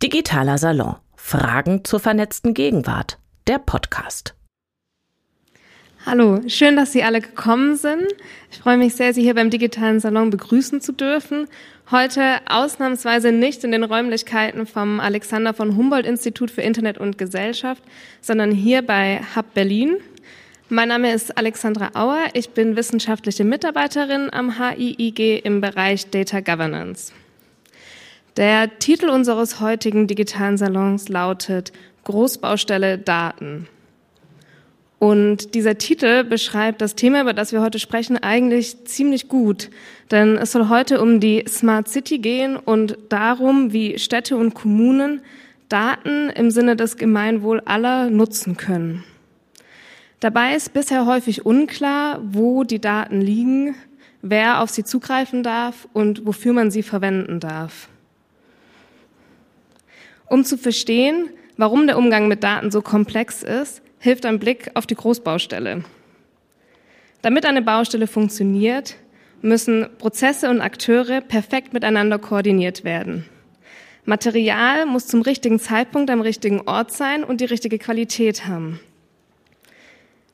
Digitaler Salon. Fragen zur vernetzten Gegenwart. Der Podcast. Hallo, schön, dass Sie alle gekommen sind. Ich freue mich sehr, Sie hier beim Digitalen Salon begrüßen zu dürfen. Heute ausnahmsweise nicht in den Räumlichkeiten vom Alexander von Humboldt Institut für Internet und Gesellschaft, sondern hier bei Hub Berlin. Mein Name ist Alexandra Auer. Ich bin wissenschaftliche Mitarbeiterin am HIIG im Bereich Data Governance. Der Titel unseres heutigen digitalen Salons lautet Großbaustelle Daten. Und dieser Titel beschreibt das Thema, über das wir heute sprechen, eigentlich ziemlich gut. Denn es soll heute um die Smart City gehen und darum, wie Städte und Kommunen Daten im Sinne des Gemeinwohl aller nutzen können. Dabei ist bisher häufig unklar, wo die Daten liegen, wer auf sie zugreifen darf und wofür man sie verwenden darf. Um zu verstehen, warum der Umgang mit Daten so komplex ist, hilft ein Blick auf die Großbaustelle. Damit eine Baustelle funktioniert, müssen Prozesse und Akteure perfekt miteinander koordiniert werden. Material muss zum richtigen Zeitpunkt am richtigen Ort sein und die richtige Qualität haben.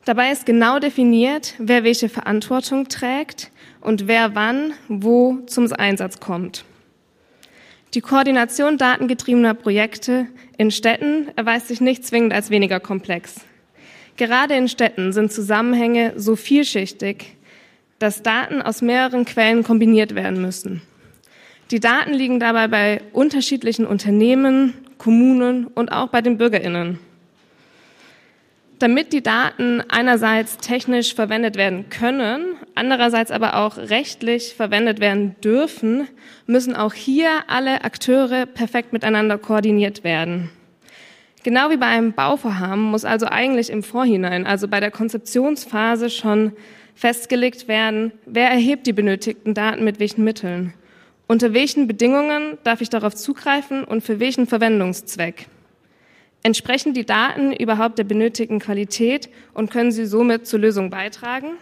Dabei ist genau definiert, wer welche Verantwortung trägt und wer wann wo zum Einsatz kommt. Die Koordination datengetriebener Projekte in Städten erweist sich nicht zwingend als weniger komplex. Gerade in Städten sind Zusammenhänge so vielschichtig, dass Daten aus mehreren Quellen kombiniert werden müssen. Die Daten liegen dabei bei unterschiedlichen Unternehmen, Kommunen und auch bei den Bürgerinnen. Damit die Daten einerseits technisch verwendet werden können, andererseits aber auch rechtlich verwendet werden dürfen, müssen auch hier alle Akteure perfekt miteinander koordiniert werden. Genau wie bei einem Bauvorhaben muss also eigentlich im Vorhinein, also bei der Konzeptionsphase schon festgelegt werden, wer erhebt die benötigten Daten mit welchen Mitteln, unter welchen Bedingungen darf ich darauf zugreifen und für welchen Verwendungszweck. Entsprechen die Daten überhaupt der benötigten Qualität und können sie somit zur Lösung beitragen?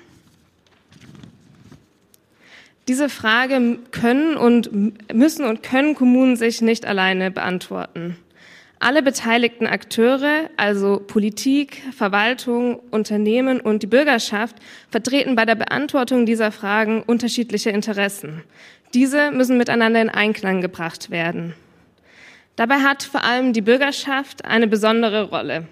Diese Frage können und müssen und können Kommunen sich nicht alleine beantworten. Alle beteiligten Akteure, also Politik, Verwaltung, Unternehmen und die Bürgerschaft, vertreten bei der Beantwortung dieser Fragen unterschiedliche Interessen. Diese müssen miteinander in Einklang gebracht werden. Dabei hat vor allem die Bürgerschaft eine besondere Rolle,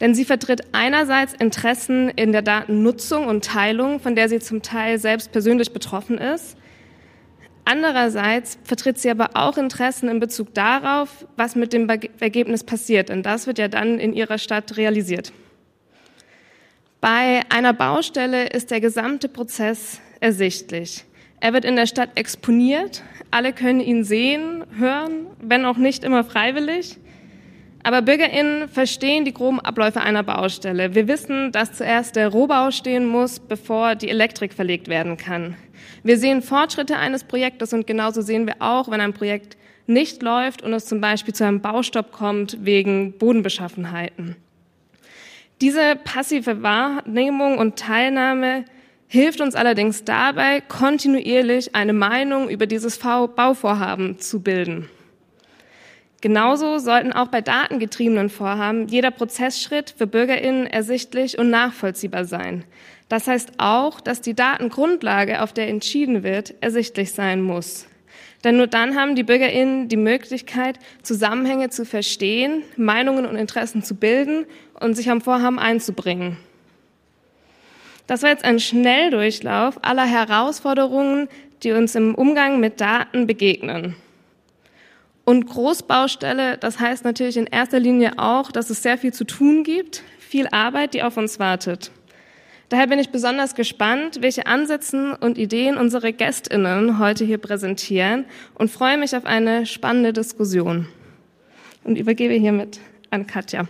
denn sie vertritt einerseits Interessen in der Datennutzung und Teilung, von der sie zum Teil selbst persönlich betroffen ist. Andererseits vertritt sie aber auch Interessen in Bezug darauf, was mit dem Ergebnis passiert, denn das wird ja dann in ihrer Stadt realisiert. Bei einer Baustelle ist der gesamte Prozess ersichtlich. Er wird in der Stadt exponiert, alle können ihn sehen, hören, wenn auch nicht immer freiwillig. Aber BürgerInnen verstehen die groben Abläufe einer Baustelle. Wir wissen, dass zuerst der Rohbau stehen muss, bevor die Elektrik verlegt werden kann. Wir sehen Fortschritte eines Projektes und genauso sehen wir auch, wenn ein Projekt nicht läuft und es zum Beispiel zu einem Baustopp kommt wegen Bodenbeschaffenheiten. Diese passive Wahrnehmung und Teilnahme hilft uns allerdings dabei, kontinuierlich eine Meinung über dieses Bauvorhaben zu bilden. Genauso sollten auch bei datengetriebenen Vorhaben jeder Prozessschritt für Bürgerinnen ersichtlich und nachvollziehbar sein. Das heißt auch, dass die Datengrundlage, auf der entschieden wird, ersichtlich sein muss. Denn nur dann haben die Bürgerinnen die Möglichkeit, Zusammenhänge zu verstehen, Meinungen und Interessen zu bilden und sich am Vorhaben einzubringen. Das war jetzt ein Schnelldurchlauf aller Herausforderungen, die uns im Umgang mit Daten begegnen. Und Großbaustelle, das heißt natürlich in erster Linie auch, dass es sehr viel zu tun gibt, viel Arbeit, die auf uns wartet. Daher bin ich besonders gespannt, welche Ansätze und Ideen unsere Gästinnen heute hier präsentieren und freue mich auf eine spannende Diskussion. Und übergebe hiermit an Katja.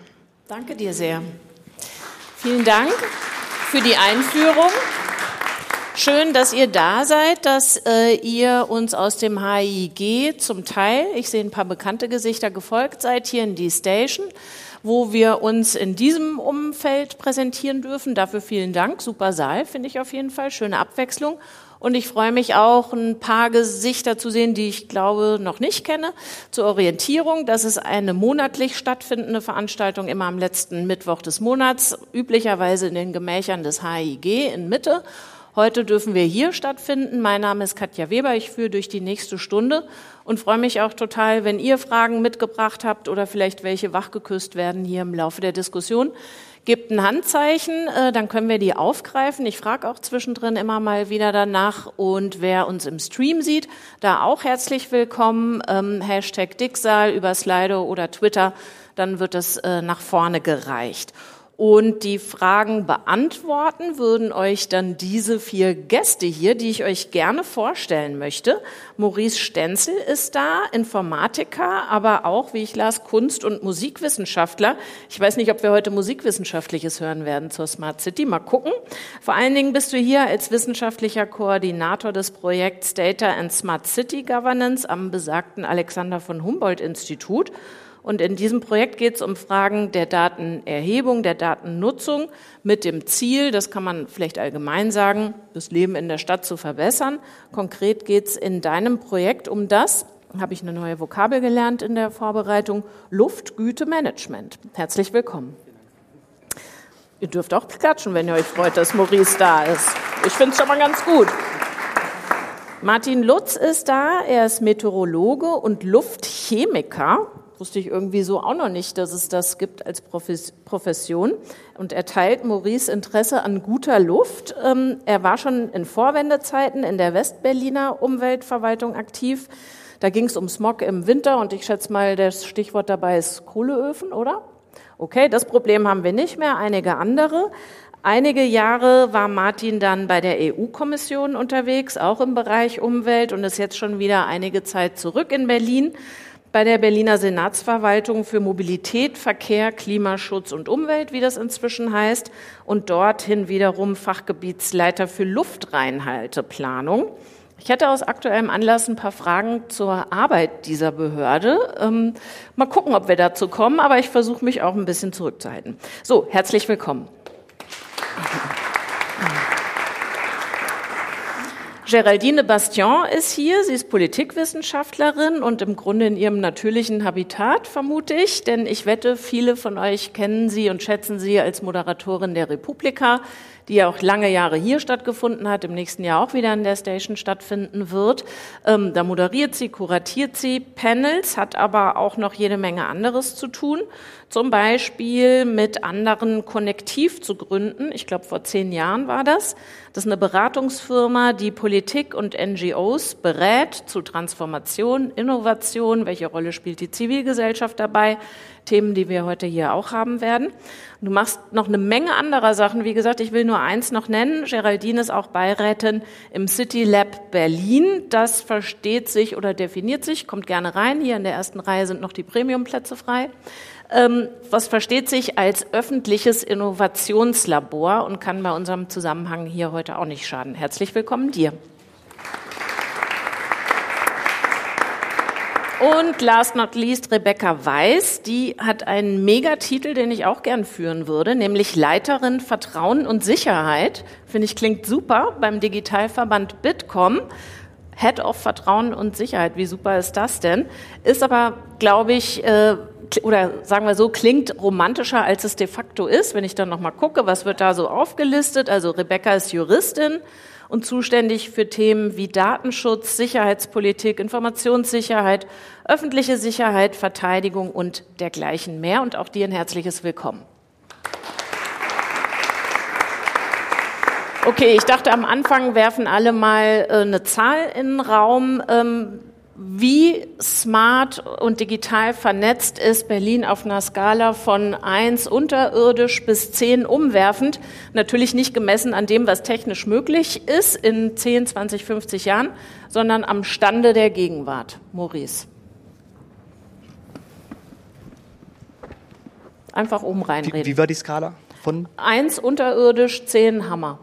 Danke dir sehr. Vielen Dank für die Einführung. Schön, dass ihr da seid, dass äh, ihr uns aus dem HIG zum Teil, ich sehe ein paar bekannte Gesichter, gefolgt seid hier in die Station, wo wir uns in diesem Umfeld präsentieren dürfen. Dafür vielen Dank. Super Saal, finde ich auf jeden Fall. Schöne Abwechslung. Und ich freue mich auch, ein paar Gesichter zu sehen, die ich glaube noch nicht kenne. Zur Orientierung, das ist eine monatlich stattfindende Veranstaltung, immer am letzten Mittwoch des Monats, üblicherweise in den Gemächern des HIG in Mitte. Heute dürfen wir hier stattfinden. Mein Name ist Katja Weber. Ich führe durch die nächste Stunde und freue mich auch total, wenn ihr Fragen mitgebracht habt oder vielleicht welche wachgeküsst werden hier im Laufe der Diskussion. Gebt ein Handzeichen, äh, dann können wir die aufgreifen. Ich frage auch zwischendrin immer mal wieder danach. Und wer uns im Stream sieht, da auch herzlich willkommen. Ähm, Hashtag Dicksaal über Slido oder Twitter, dann wird es äh, nach vorne gereicht. Und die Fragen beantworten würden euch dann diese vier Gäste hier, die ich euch gerne vorstellen möchte. Maurice Stenzel ist da, Informatiker, aber auch, wie ich las, Kunst- und Musikwissenschaftler. Ich weiß nicht, ob wir heute Musikwissenschaftliches hören werden zur Smart City. Mal gucken. Vor allen Dingen bist du hier als wissenschaftlicher Koordinator des Projekts Data and Smart City Governance am besagten Alexander von Humboldt Institut. Und in diesem Projekt geht es um Fragen der Datenerhebung, der Datennutzung mit dem Ziel, das kann man vielleicht allgemein sagen, das Leben in der Stadt zu verbessern. Konkret geht es in deinem Projekt um das, habe ich eine neue Vokabel gelernt in der Vorbereitung, Luftgütemanagement. Herzlich willkommen. Ihr dürft auch klatschen, wenn ihr euch freut, dass Maurice da ist. Ich finde es schon mal ganz gut. Martin Lutz ist da, er ist Meteorologe und Luftchemiker wusste ich irgendwie so auch noch nicht, dass es das gibt als Profession. Und er teilt Maurice Interesse an guter Luft. Ähm, er war schon in Vorwendezeiten in der Westberliner Umweltverwaltung aktiv. Da ging es um Smog im Winter und ich schätze mal, das Stichwort dabei ist Kohleöfen, oder? Okay, das Problem haben wir nicht mehr, einige andere. Einige Jahre war Martin dann bei der EU-Kommission unterwegs, auch im Bereich Umwelt und ist jetzt schon wieder einige Zeit zurück in Berlin bei der Berliner Senatsverwaltung für Mobilität, Verkehr, Klimaschutz und Umwelt, wie das inzwischen heißt, und dorthin wiederum Fachgebietsleiter für Luftreinhalteplanung. Ich hätte aus aktuellem Anlass ein paar Fragen zur Arbeit dieser Behörde. Ähm, mal gucken, ob wir dazu kommen, aber ich versuche mich auch ein bisschen zurückzuhalten. So, herzlich willkommen. Geraldine Bastion ist hier. Sie ist Politikwissenschaftlerin und im Grunde in ihrem natürlichen Habitat, vermute ich. Denn ich wette, viele von euch kennen sie und schätzen sie als Moderatorin der Republika die ja auch lange Jahre hier stattgefunden hat, im nächsten Jahr auch wieder in der Station stattfinden wird. Ähm, da moderiert sie, kuratiert sie Panels, hat aber auch noch jede Menge anderes zu tun. Zum Beispiel mit anderen Konnektiv zu gründen. Ich glaube, vor zehn Jahren war das. Das ist eine Beratungsfirma, die Politik und NGOs berät zu Transformation, Innovation. Welche Rolle spielt die Zivilgesellschaft dabei? Themen, die wir heute hier auch haben werden. Du machst noch eine Menge anderer Sachen. Wie gesagt, ich will nur eins noch nennen. Geraldine ist auch Beirätin im City Lab Berlin. Das versteht sich oder definiert sich, kommt gerne rein. Hier in der ersten Reihe sind noch die Premiumplätze frei. Ähm, was versteht sich als öffentliches Innovationslabor und kann bei unserem Zusammenhang hier heute auch nicht schaden. Herzlich willkommen dir. Und last not least Rebecca Weiß, die hat einen Megatitel, den ich auch gern führen würde, nämlich Leiterin Vertrauen und Sicherheit. Finde ich klingt super beim Digitalverband Bitkom. Head of Vertrauen und Sicherheit, wie super ist das denn? Ist aber, glaube ich, äh, oder sagen wir so, klingt romantischer, als es de facto ist. Wenn ich dann nochmal gucke, was wird da so aufgelistet? Also Rebecca ist Juristin, und zuständig für Themen wie Datenschutz, Sicherheitspolitik, Informationssicherheit, öffentliche Sicherheit, Verteidigung und dergleichen mehr. Und auch dir ein herzliches Willkommen. Okay, ich dachte am Anfang werfen alle mal äh, eine Zahl in den Raum. Wie smart und digital vernetzt ist Berlin auf einer Skala von eins unterirdisch bis zehn umwerfend. Natürlich nicht gemessen an dem, was technisch möglich ist in 10, 20, 50 Jahren, sondern am Stande der Gegenwart. Maurice. Einfach oben reinreden. Wie, wie war die Skala? Von? Eins unterirdisch, zehn Hammer.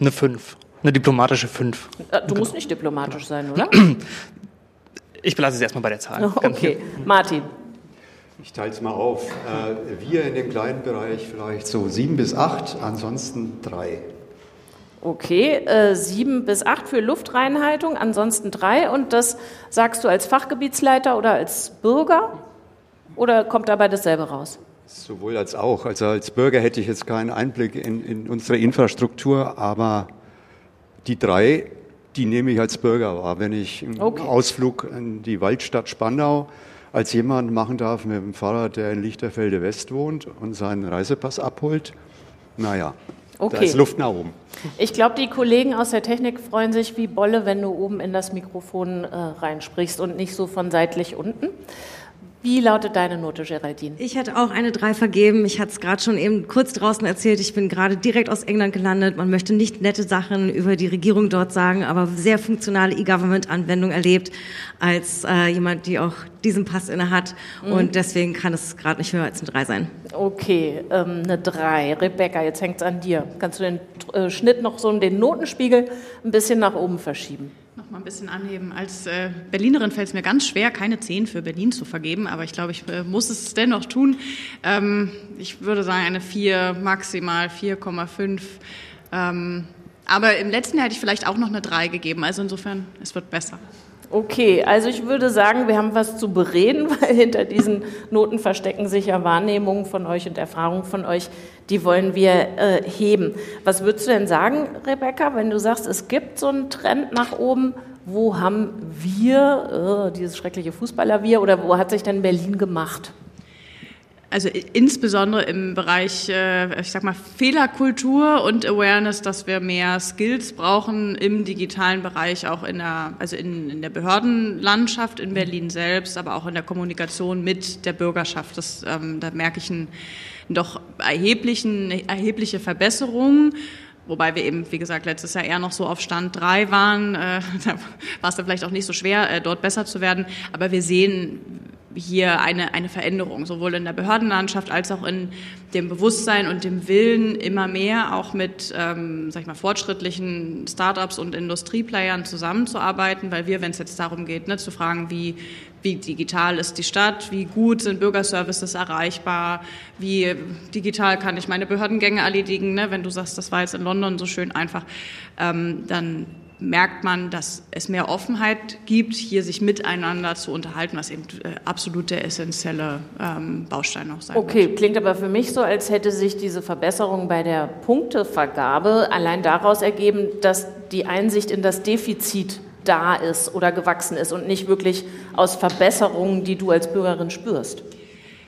Eine fünf. Eine diplomatische 5. Äh, du musst nicht diplomatisch sein, oder? Ich belasse es erstmal bei der Zahl. Okay, Martin. Ich teile es mal auf. Äh, wir in dem kleinen Bereich vielleicht so sieben bis acht, ansonsten drei. Okay, äh, sieben bis acht für Luftreinhaltung, ansonsten drei. Und das sagst du als Fachgebietsleiter oder als Bürger? Oder kommt dabei dasselbe raus? Sowohl als auch. Also als Bürger hätte ich jetzt keinen Einblick in, in unsere Infrastruktur, aber die drei, die nehme ich als Bürger wahr. Wenn ich einen Okay. Ausflug in die Waldstadt Spandau als jemand machen darf mit dem Fahrrad, der in Lichterfelde West wohnt und seinen Reisepass abholt, naja, da Okay. ist Luft nach oben. Ich glaube, die Kollegen aus der Technik freuen sich wie Bolle, wenn du oben in das Mikrofon äh, reinsprichst und nicht so von seitlich unten. Wie lautet deine Note, Geraldine? Ich hätte auch eine 3 vergeben. Ich hatte es gerade schon eben kurz draußen erzählt. Ich bin gerade direkt aus England gelandet. Man möchte nicht nette Sachen über die Regierung dort sagen, aber sehr funktionale E-Government-Anwendung erlebt als äh, jemand, die auch diesen Pass inne hat. Und deswegen kann es gerade nicht höher als eine 3 sein. Okay, ähm, eine 3. Rebecca, jetzt hängt es an dir. Kannst du den äh, Schnitt noch so den Notenspiegel ein bisschen nach oben verschieben? Noch mal ein bisschen anheben. Als äh, Berlinerin fällt es mir ganz schwer, keine 10 für Berlin zu vergeben, aber ich glaube, ich äh, muss es dennoch tun. Ähm, ich würde sagen, eine 4, maximal 4,5. Ähm, aber im letzten Jahr hätte ich vielleicht auch noch eine 3 gegeben. Also insofern, es wird besser. Okay, also ich würde sagen, wir haben was zu bereden, weil hinter diesen Noten verstecken sich ja Wahrnehmungen von euch und Erfahrungen von euch, die wollen wir äh, heben. Was würdest du denn sagen, Rebecca, wenn du sagst, es gibt so einen Trend nach oben, wo haben wir, äh, dieses schreckliche Fußballer-Wir, oder wo hat sich denn Berlin gemacht? Also insbesondere im Bereich, äh, ich sag mal, Fehlerkultur und Awareness, dass wir mehr Skills brauchen im digitalen Bereich, auch in der, also in, in der Behördenlandschaft in Berlin selbst, aber auch in der Kommunikation mit der Bürgerschaft. Das, ähm, da merke ich einen, doch erheblichen, erhebliche Verbesserungen. Wobei wir eben, wie gesagt, letztes Jahr eher noch so auf Stand 3 waren. Äh, da war es dann vielleicht auch nicht so schwer, äh, dort besser zu werden. Aber wir sehen hier eine, eine Veränderung, sowohl in der Behördenlandschaft als auch in dem Bewusstsein und dem Willen, immer mehr auch mit ähm, sag ich mal, fortschrittlichen Startups und Industrieplayern zusammenzuarbeiten, weil wir, wenn es jetzt darum geht, ne, zu fragen, wie, wie digital ist die Stadt, wie gut sind Bürgerservices erreichbar, wie digital kann ich meine Behördengänge erledigen, ne, wenn du sagst, das war jetzt in London so schön einfach, ähm, dann merkt man, dass es mehr Offenheit gibt, hier sich miteinander zu unterhalten, was eben äh, absolut der essentielle ähm, Baustein auch sein Okay, wird. klingt aber für mich so, als hätte sich diese Verbesserung bei der Punktevergabe allein daraus ergeben, dass die Einsicht in das Defizit da ist oder gewachsen ist und nicht wirklich aus Verbesserungen, die du als Bürgerin spürst.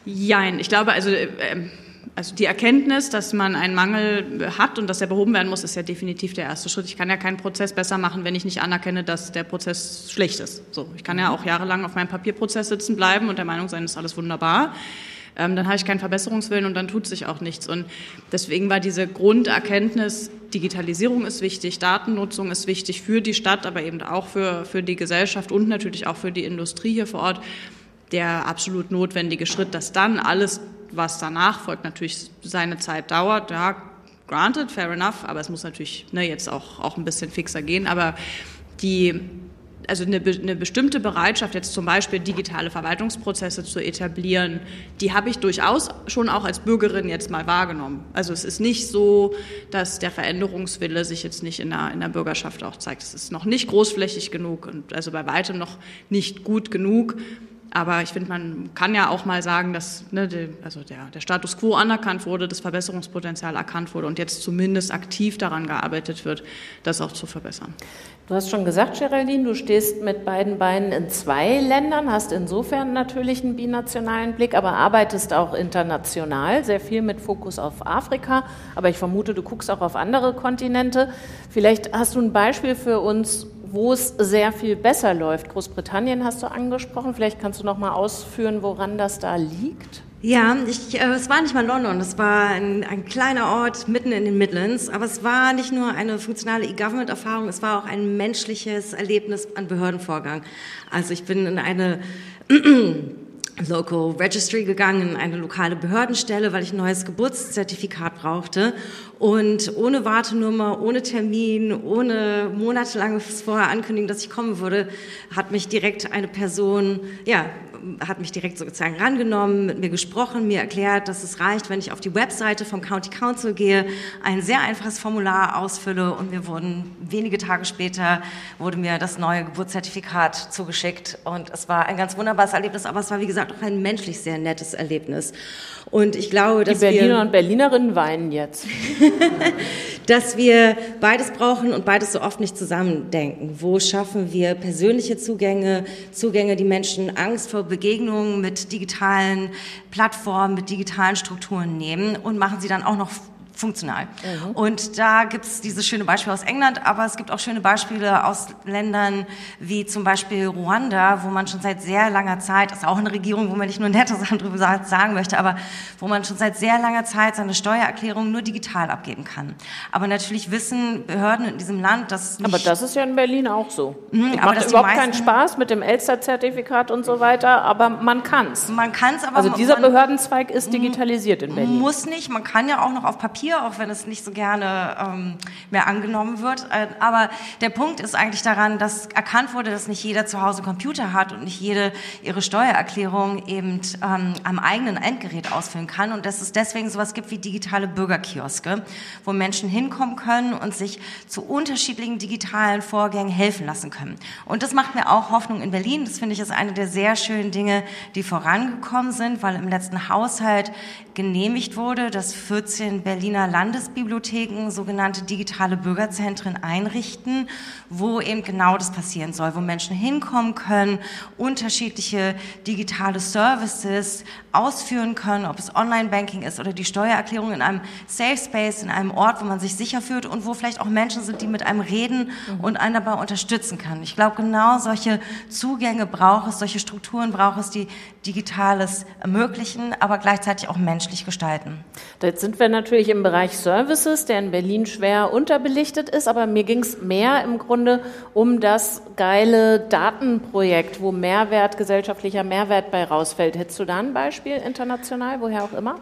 Jein, ich glaube, also, äh, also die Erkenntnis, dass man einen Mangel hat und dass er behoben werden muss, ist ja definitiv der erste Schritt. Ich kann ja keinen Prozess besser machen, wenn ich nicht anerkenne, dass der Prozess schlecht ist. So, ich kann ja auch jahrelang auf meinem Papierprozess sitzen bleiben und der Meinung sein, ist alles wunderbar. Ähm, dann habe ich keinen Verbesserungswillen und dann tut sich auch nichts. Und deswegen war diese Grunderkenntnis, Digitalisierung ist wichtig, Datennutzung ist wichtig für die Stadt, aber eben auch für, für die Gesellschaft und natürlich auch für die Industrie hier vor Ort der absolut notwendige Schritt, dass dann alles, was danach folgt, natürlich seine Zeit dauert. Ja, granted, fair enough, aber es muss natürlich ne, jetzt auch, auch ein bisschen fixer gehen. Aber die, also eine, eine bestimmte Bereitschaft, jetzt zum Beispiel digitale Verwaltungsprozesse zu etablieren, die habe ich durchaus schon auch als Bürgerin jetzt mal wahrgenommen. Also es ist nicht so, dass der Veränderungswille sich jetzt nicht in der, in der Bürgerschaft auch zeigt. Es ist noch nicht großflächig genug und also bei weitem noch nicht gut genug. Aber ich finde, man kann ja auch mal sagen, dass ne, die, also der, der Status quo anerkannt wurde, das Verbesserungspotenzial erkannt wurde und jetzt zumindest aktiv daran gearbeitet wird, das auch zu verbessern. Du hast schon gesagt, Geraldine, du stehst mit beiden Beinen in zwei Ländern, hast insofern natürlich einen binationalen Blick, aber arbeitest auch international, sehr viel mit Fokus auf Afrika. Aber ich vermute, du guckst auch auf andere Kontinente. Vielleicht hast du ein Beispiel für uns, wo es sehr viel besser läuft. Großbritannien hast du angesprochen. Vielleicht kannst du noch mal ausführen, woran das da liegt. Ja, ich, äh, es war nicht mal London, es war ein, ein kleiner Ort mitten in den Midlands, aber es war nicht nur eine funktionale E-Government-Erfahrung, es war auch ein menschliches Erlebnis an Behördenvorgang. Also ich bin in eine Local Registry gegangen, eine lokale Behördenstelle, weil ich ein neues Geburtszertifikat brauchte. Und ohne Wartenummer, ohne Termin, ohne monatelanges vorher Ankündigen, dass ich kommen würde, hat mich direkt eine Person, ja, hat mich direkt sozusagen rangenommen, mit mir gesprochen, mir erklärt, dass es reicht, wenn ich auf die Webseite vom County Council gehe, ein sehr einfaches Formular ausfülle und mir wurden wenige Tage später wurde mir das neue Geburtszertifikat zugeschickt und es war ein ganz wunderbares Erlebnis, aber es war wie gesagt auch ein menschlich sehr nettes Erlebnis. Und ich glaube, dass die Berliner wir, und Berlinerinnen weinen jetzt, dass wir beides brauchen und beides so oft nicht zusammendenken. Wo schaffen wir persönliche Zugänge, Zugänge, die Menschen Angst vor Begegnungen mit digitalen Plattformen, mit digitalen Strukturen nehmen und machen sie dann auch noch funktional. Mhm. Und da gibt es dieses schöne Beispiel aus England, aber es gibt auch schöne Beispiele aus Ländern wie zum Beispiel Ruanda, wo man schon seit sehr langer Zeit, das ist auch eine Regierung, wo man nicht nur nette Sachen drüber sagen möchte, aber wo man schon seit sehr langer Zeit seine Steuererklärung nur digital abgeben kann. Aber natürlich wissen Behörden in diesem Land, dass nicht Aber das ist ja in Berlin auch so. Mhm, macht überhaupt keinen Spaß mit dem Elster-Zertifikat und so weiter, aber man kann es. Man kann es, aber also dieser Behördenzweig ist digitalisiert in Berlin. Muss nicht, man kann ja auch noch auf Papier Papier, auch wenn es nicht so gerne ähm, mehr angenommen wird. Äh, aber der Punkt ist eigentlich daran, dass erkannt wurde, dass nicht jeder zu Hause Computer hat und nicht jede ihre Steuererklärung eben ähm, am eigenen Endgerät ausfüllen kann und dass es deswegen sowas gibt wie digitale Bürgerkioske, wo Menschen hinkommen können und sich zu unterschiedlichen digitalen Vorgängen helfen lassen können. Und das macht mir auch Hoffnung in Berlin. Das finde ich ist eine der sehr schönen Dinge, die vorangekommen sind, weil im letzten Haushalt genehmigt wurde, dass 14 Berliner Landesbibliotheken sogenannte digitale Bürgerzentren einrichten, wo eben genau das passieren soll, wo Menschen hinkommen können, unterschiedliche digitale Services ausführen können, ob es Online-Banking ist oder die Steuererklärung in einem Safe Space, in einem Ort, wo man sich sicher fühlt und wo vielleicht auch Menschen sind, die mit einem reden mhm. und einen dabei unterstützen können. Ich glaube, genau solche Zugänge braucht es, solche Strukturen braucht es, die Digitales ermöglichen, aber gleichzeitig auch menschlich gestalten. Jetzt sind wir natürlich im Bereich Services, der in Berlin schwer unterbelichtet ist, aber mir ging es mehr im Grunde um das geile Datenprojekt, wo Mehrwert, gesellschaftlicher Mehrwert bei rausfällt. Hättest du da ein Beispiel international, woher auch immer?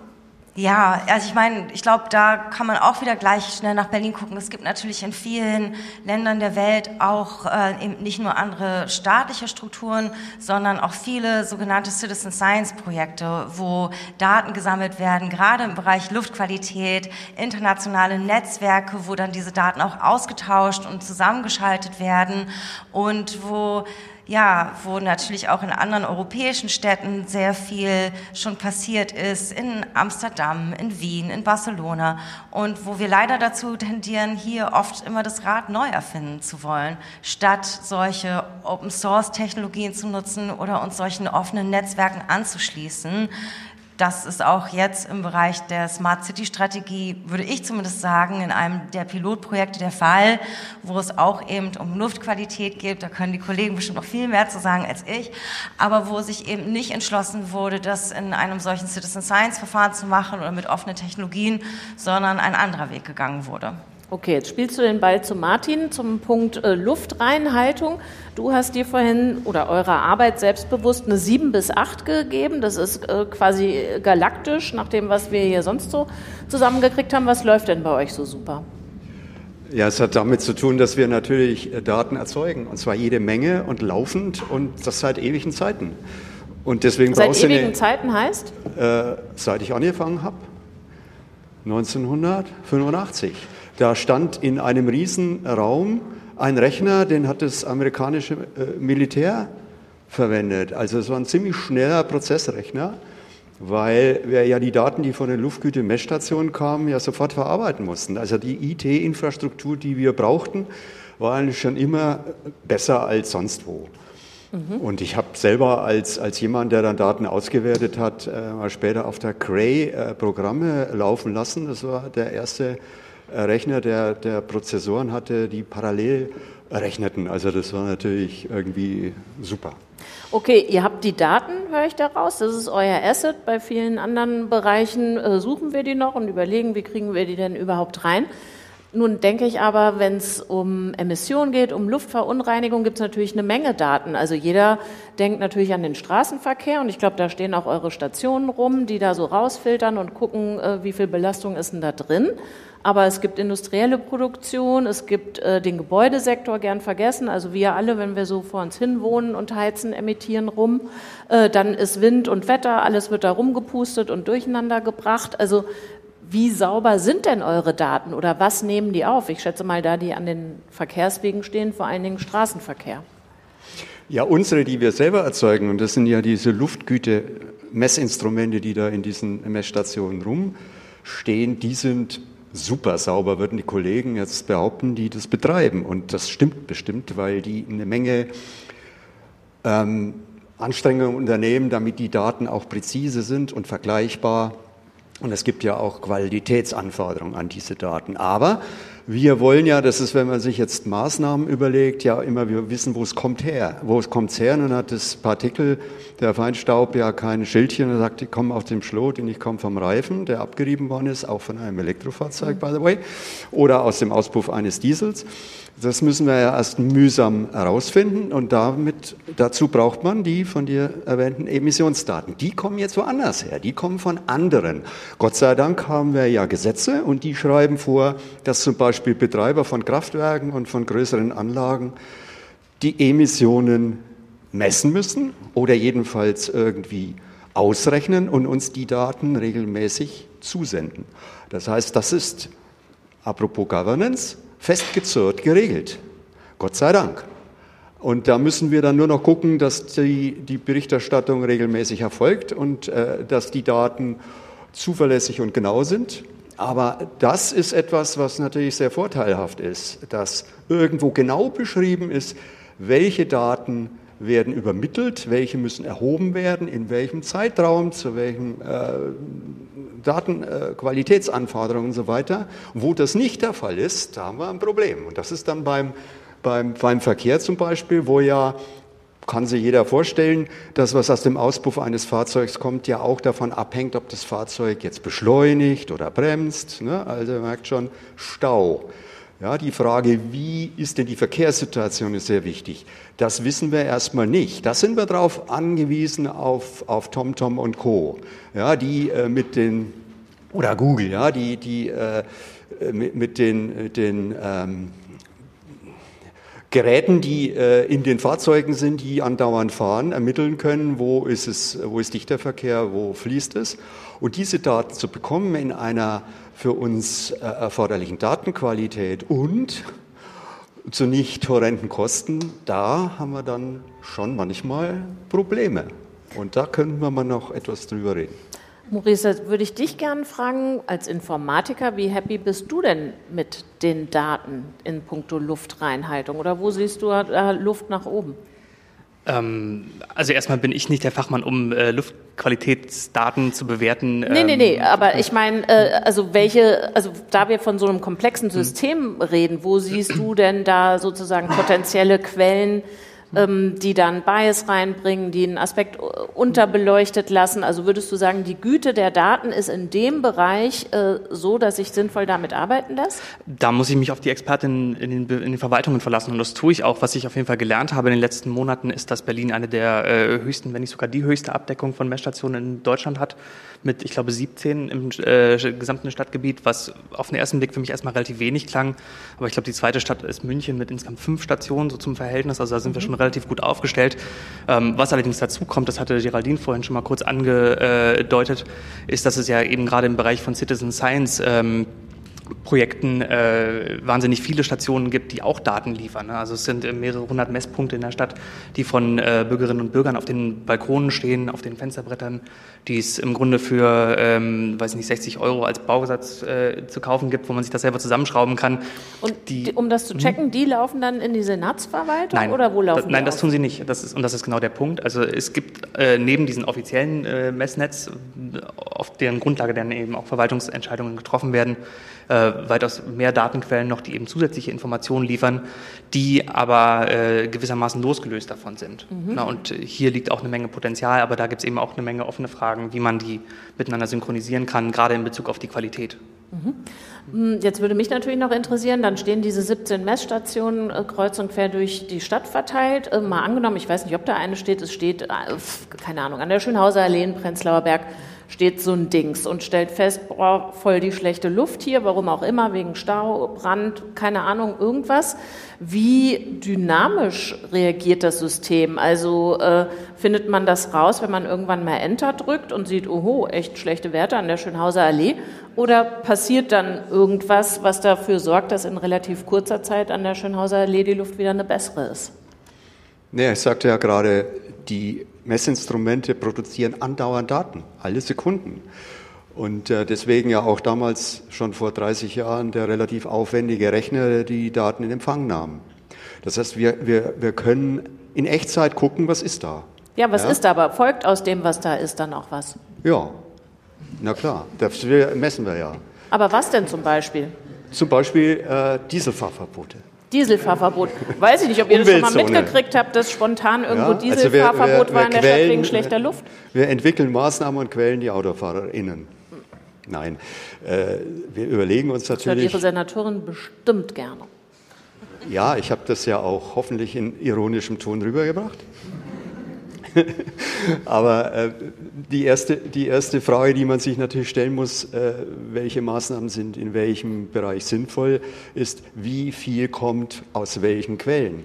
Ja, also ich meine, ich glaube, da kann man auch wieder gleich schnell nach Berlin gucken. Es gibt natürlich in vielen Ländern der Welt auch äh, eben nicht nur andere staatliche Strukturen, sondern auch viele sogenannte Citizen Science Projekte, wo Daten gesammelt werden, gerade im Bereich Luftqualität, internationale Netzwerke, wo dann diese Daten auch ausgetauscht und zusammengeschaltet werden und wo ja, wo natürlich auch in anderen europäischen Städten sehr viel schon passiert ist, in Amsterdam, in Wien, in Barcelona. Und wo wir leider dazu tendieren, hier oft immer das Rad neu erfinden zu wollen, statt solche Open-Source-Technologien zu nutzen oder uns solchen offenen Netzwerken anzuschließen das ist auch jetzt im Bereich der Smart City Strategie, würde ich zumindest sagen, in einem der Pilotprojekte der Fall, wo es auch eben um Luftqualität geht. Da können die Kollegen bestimmt noch viel mehr zu sagen als ich. Aber wo sich eben nicht entschlossen wurde, das in einem solchen Citizen Science Verfahren zu machen oder mit offenen Technologien, sondern ein anderer Weg gegangen wurde. Okay, jetzt spielst du den Ball zu Martin zum Punkt äh, Luftreinhaltung. Du hast dir vorhin oder eurer Arbeit selbstbewusst eine 7 bis 8 gegeben. Das ist äh, quasi galaktisch nach dem, was wir hier sonst so zusammengekriegt haben. Was läuft denn bei euch so super? Ja, es hat damit zu tun, dass wir natürlich äh, Daten erzeugen. Und zwar jede Menge und laufend und das seit ewigen Zeiten. Und deswegen seit ewigen eine, Zeiten heißt? Äh, seit ich angefangen habe. 1985. Da stand in einem riesen Raum ein Rechner, den hat das amerikanische äh, Militär verwendet. Also es war ein ziemlich schneller Prozessrechner, weil wir ja die Daten, die von den Luftgüte-Messstationen kamen, ja sofort verarbeiten mussten. Also die IT-Infrastruktur, die wir brauchten, war eigentlich schon immer besser als sonst wo. Mhm. Und ich habe selber als, als jemand, der dann Daten ausgewertet hat, äh, mal später auf der Cray äh, Programme laufen lassen. Das war der erste Rechner, der, der Prozessoren hatte, die parallel rechneten. Also das war natürlich irgendwie super. Okay, ihr habt die Daten, höre ich daraus. Das ist euer Asset. Bei vielen anderen Bereichen äh, suchen wir die noch und überlegen, wie kriegen wir die denn überhaupt rein. Nun denke ich aber, wenn es um Emissionen geht, um Luftverunreinigung, gibt es natürlich eine Menge Daten. Also jeder denkt natürlich an den Straßenverkehr und ich glaube, da stehen auch eure Stationen rum, die da so rausfiltern und gucken, äh, wie viel Belastung ist denn da drin. Aber es gibt industrielle Produktion, es gibt äh, den Gebäudesektor, gern vergessen. Also wir alle, wenn wir so vor uns hin wohnen und heizen, emittieren rum. Äh, dann ist Wind und Wetter, alles wird da rumgepustet und durcheinander gebracht. Also wie sauber sind denn eure Daten oder was nehmen die auf? Ich schätze mal, da die an den Verkehrswegen stehen, vor allen Dingen Straßenverkehr. Ja, unsere, die wir selber erzeugen, und das sind ja diese Luftgüte-Messinstrumente, die da in diesen Messstationen rumstehen, die sind super sauber, würden die Kollegen jetzt behaupten, die das betreiben. Und das stimmt bestimmt, weil die eine Menge ähm, Anstrengungen unternehmen, damit die Daten auch präzise sind und vergleichbar und es gibt ja auch Qualitätsanforderungen an diese Daten. Aber wir wollen ja, das ist, wenn man sich jetzt Maßnahmen überlegt, ja immer wir wissen, wo es kommt her. Wo es kommt her, nun hat das Partikel, der Feinstaub ja kein Schildchen, er sagt, ich komme aus dem Schlot und ich komme vom Reifen, der abgerieben worden ist, auch von einem Elektrofahrzeug, by the way, oder aus dem Auspuff eines Diesels. Das müssen wir ja erst mühsam herausfinden und damit, dazu braucht man die von dir erwähnten Emissionsdaten. Die kommen jetzt woanders her, die kommen von anderen. Gott sei Dank haben wir ja Gesetze und die schreiben vor, dass zum Beispiel Betreiber von Kraftwerken und von größeren Anlagen die Emissionen messen müssen oder jedenfalls irgendwie ausrechnen und uns die Daten regelmäßig zusenden. Das heißt, das ist, apropos Governance, festgezurrt geregelt. Gott sei Dank. Und da müssen wir dann nur noch gucken, dass die, die Berichterstattung regelmäßig erfolgt und äh, dass die Daten zuverlässig und genau sind. Aber das ist etwas, was natürlich sehr vorteilhaft ist, dass irgendwo genau beschrieben ist, welche Daten werden übermittelt, welche müssen erhoben werden, in welchem Zeitraum, zu welchen äh, Datenqualitätsanforderungen äh, und so weiter. Wo das nicht der Fall ist, da haben wir ein Problem. Und das ist dann beim, beim, beim Verkehr zum Beispiel, wo ja kann sich jeder vorstellen, dass was aus dem Auspuff eines Fahrzeugs kommt, ja auch davon abhängt, ob das Fahrzeug jetzt beschleunigt oder bremst. Ne? Also merkt schon Stau. Ja, die Frage, wie ist denn die Verkehrssituation, ist sehr wichtig. Das wissen wir erstmal nicht. Da sind wir darauf angewiesen auf, auf TomTom und Co. Ja, die äh, mit den, oder Google, ja, die, die äh, mit, mit den, den ähm, Geräten, die äh, in den Fahrzeugen sind, die andauernd fahren, ermitteln können, wo ist es, wo ist dichter Verkehr, wo fließt es. Und diese Daten zu bekommen in einer für uns äh, erforderlichen Datenqualität und zu nicht horrenden Kosten, da haben wir dann schon manchmal Probleme. Und da könnten wir mal noch etwas drüber reden. Maurice, würde ich dich gerne fragen, als Informatiker, wie happy bist du denn mit den Daten in puncto Luftreinhaltung? Oder wo siehst du Luft nach oben? Ähm, also erstmal bin ich nicht der Fachmann, um äh, Luftqualitätsdaten zu bewerten. Nee, ähm, nee, nee, aber ich meine, äh, also welche, also da wir von so einem komplexen System mhm. reden, wo siehst du denn da sozusagen potenzielle Quellen, ähm, die dann Bias reinbringen, die einen Aspekt unterbeleuchtet lassen. Also würdest du sagen, die Güte der Daten ist in dem Bereich äh, so, dass sich sinnvoll damit arbeiten lässt? Da muss ich mich auf die Expertinnen in den, in den Verwaltungen verlassen und das tue ich auch. Was ich auf jeden Fall gelernt habe in den letzten Monaten, ist, dass Berlin eine der äh, höchsten, wenn nicht sogar die höchste Abdeckung von Messstationen in Deutschland hat mit, ich glaube, 17 im äh, gesamten Stadtgebiet, was auf den ersten Blick für mich erstmal relativ wenig klang. Aber ich glaube, die zweite Stadt ist München mit insgesamt fünf Stationen, so zum Verhältnis. Also da sind mhm. wir schon relativ gut aufgestellt. Ähm, was allerdings dazu kommt, das hatte Geraldine vorhin schon mal kurz angedeutet, ist, dass es ja eben gerade im Bereich von Citizen Science ähm, Projekten äh, wahnsinnig viele Stationen gibt, die auch Daten liefern. Ne? Also es sind äh, mehrere hundert Messpunkte in der Stadt, die von äh, Bürgerinnen und Bürgern auf den Balkonen stehen, auf den Fensterbrettern, die es im Grunde für, ähm, weiß nicht, 60 Euro als Bausatz äh, zu kaufen gibt, wo man sich das selber zusammenschrauben kann. Und die, um das zu checken, die laufen dann in die Senatsverwaltung nein, oder wo laufen da, Nein, das tun sie nicht. Das ist, und das ist genau der Punkt. Also es gibt äh, neben diesem offiziellen äh, Messnetz, auf deren Grundlage dann eben auch Verwaltungsentscheidungen getroffen werden, äh, weitaus mehr Datenquellen noch, die eben zusätzliche Informationen liefern, die aber äh, gewissermaßen losgelöst davon sind. Mhm. Na, und hier liegt auch eine Menge Potenzial, aber da gibt es eben auch eine Menge offene Fragen, wie man die miteinander synchronisieren kann, gerade in Bezug auf die Qualität. Mhm. Hm, jetzt würde mich natürlich noch interessieren, dann stehen diese 17 Messstationen äh, kreuz und quer durch die Stadt verteilt. Äh, mal angenommen, ich weiß nicht, ob da eine steht, es steht, äh, keine Ahnung, an der Schönhauser Allee in Prenzlauer Berg steht so ein Dings und stellt fest, boah, voll die schlechte Luft hier, warum auch immer, wegen Stau, Brand, keine Ahnung, irgendwas. Wie dynamisch reagiert das System? Also äh, findet man das raus, wenn man irgendwann mal Enter drückt und sieht, oho, echt schlechte Werte an der Schönhauser Allee? Oder passiert dann irgendwas, was dafür sorgt, dass in relativ kurzer Zeit an der Schönhauser Allee die Luft wieder eine bessere ist? Nee, ich sagte ja gerade, die Messinstrumente produzieren andauernd Daten, alle Sekunden. Und äh, deswegen ja auch damals schon vor 30 Jahren der relativ aufwendige Rechner, der die Daten in Empfang nahm. Das heißt, wir, wir, wir können in Echtzeit gucken, was ist da. Ja, was ja? ist da, aber folgt aus dem, was da ist, dann auch was? Ja, na klar, das messen wir ja. Aber was denn zum Beispiel? Zum Beispiel äh, Dieselfahrverbote. Dieselfahrverbot. Weiß ich nicht, ob ihr das schon mal mitgekriegt habt, dass spontan irgendwo ja, Dieselfahrverbot also war in der Quellen, Stadt wegen schlechter Luft? Wir entwickeln Maßnahmen und quälen die AutofahrerInnen. Nein, äh, wir überlegen uns natürlich. Das hört Ihre Senatorin bestimmt gerne. Ja, ich habe das ja auch hoffentlich in ironischem Ton rübergebracht. Aber äh, die, erste, die erste Frage, die man sich natürlich stellen muss, äh, welche Maßnahmen sind in welchem Bereich sinnvoll, ist, wie viel kommt aus welchen Quellen.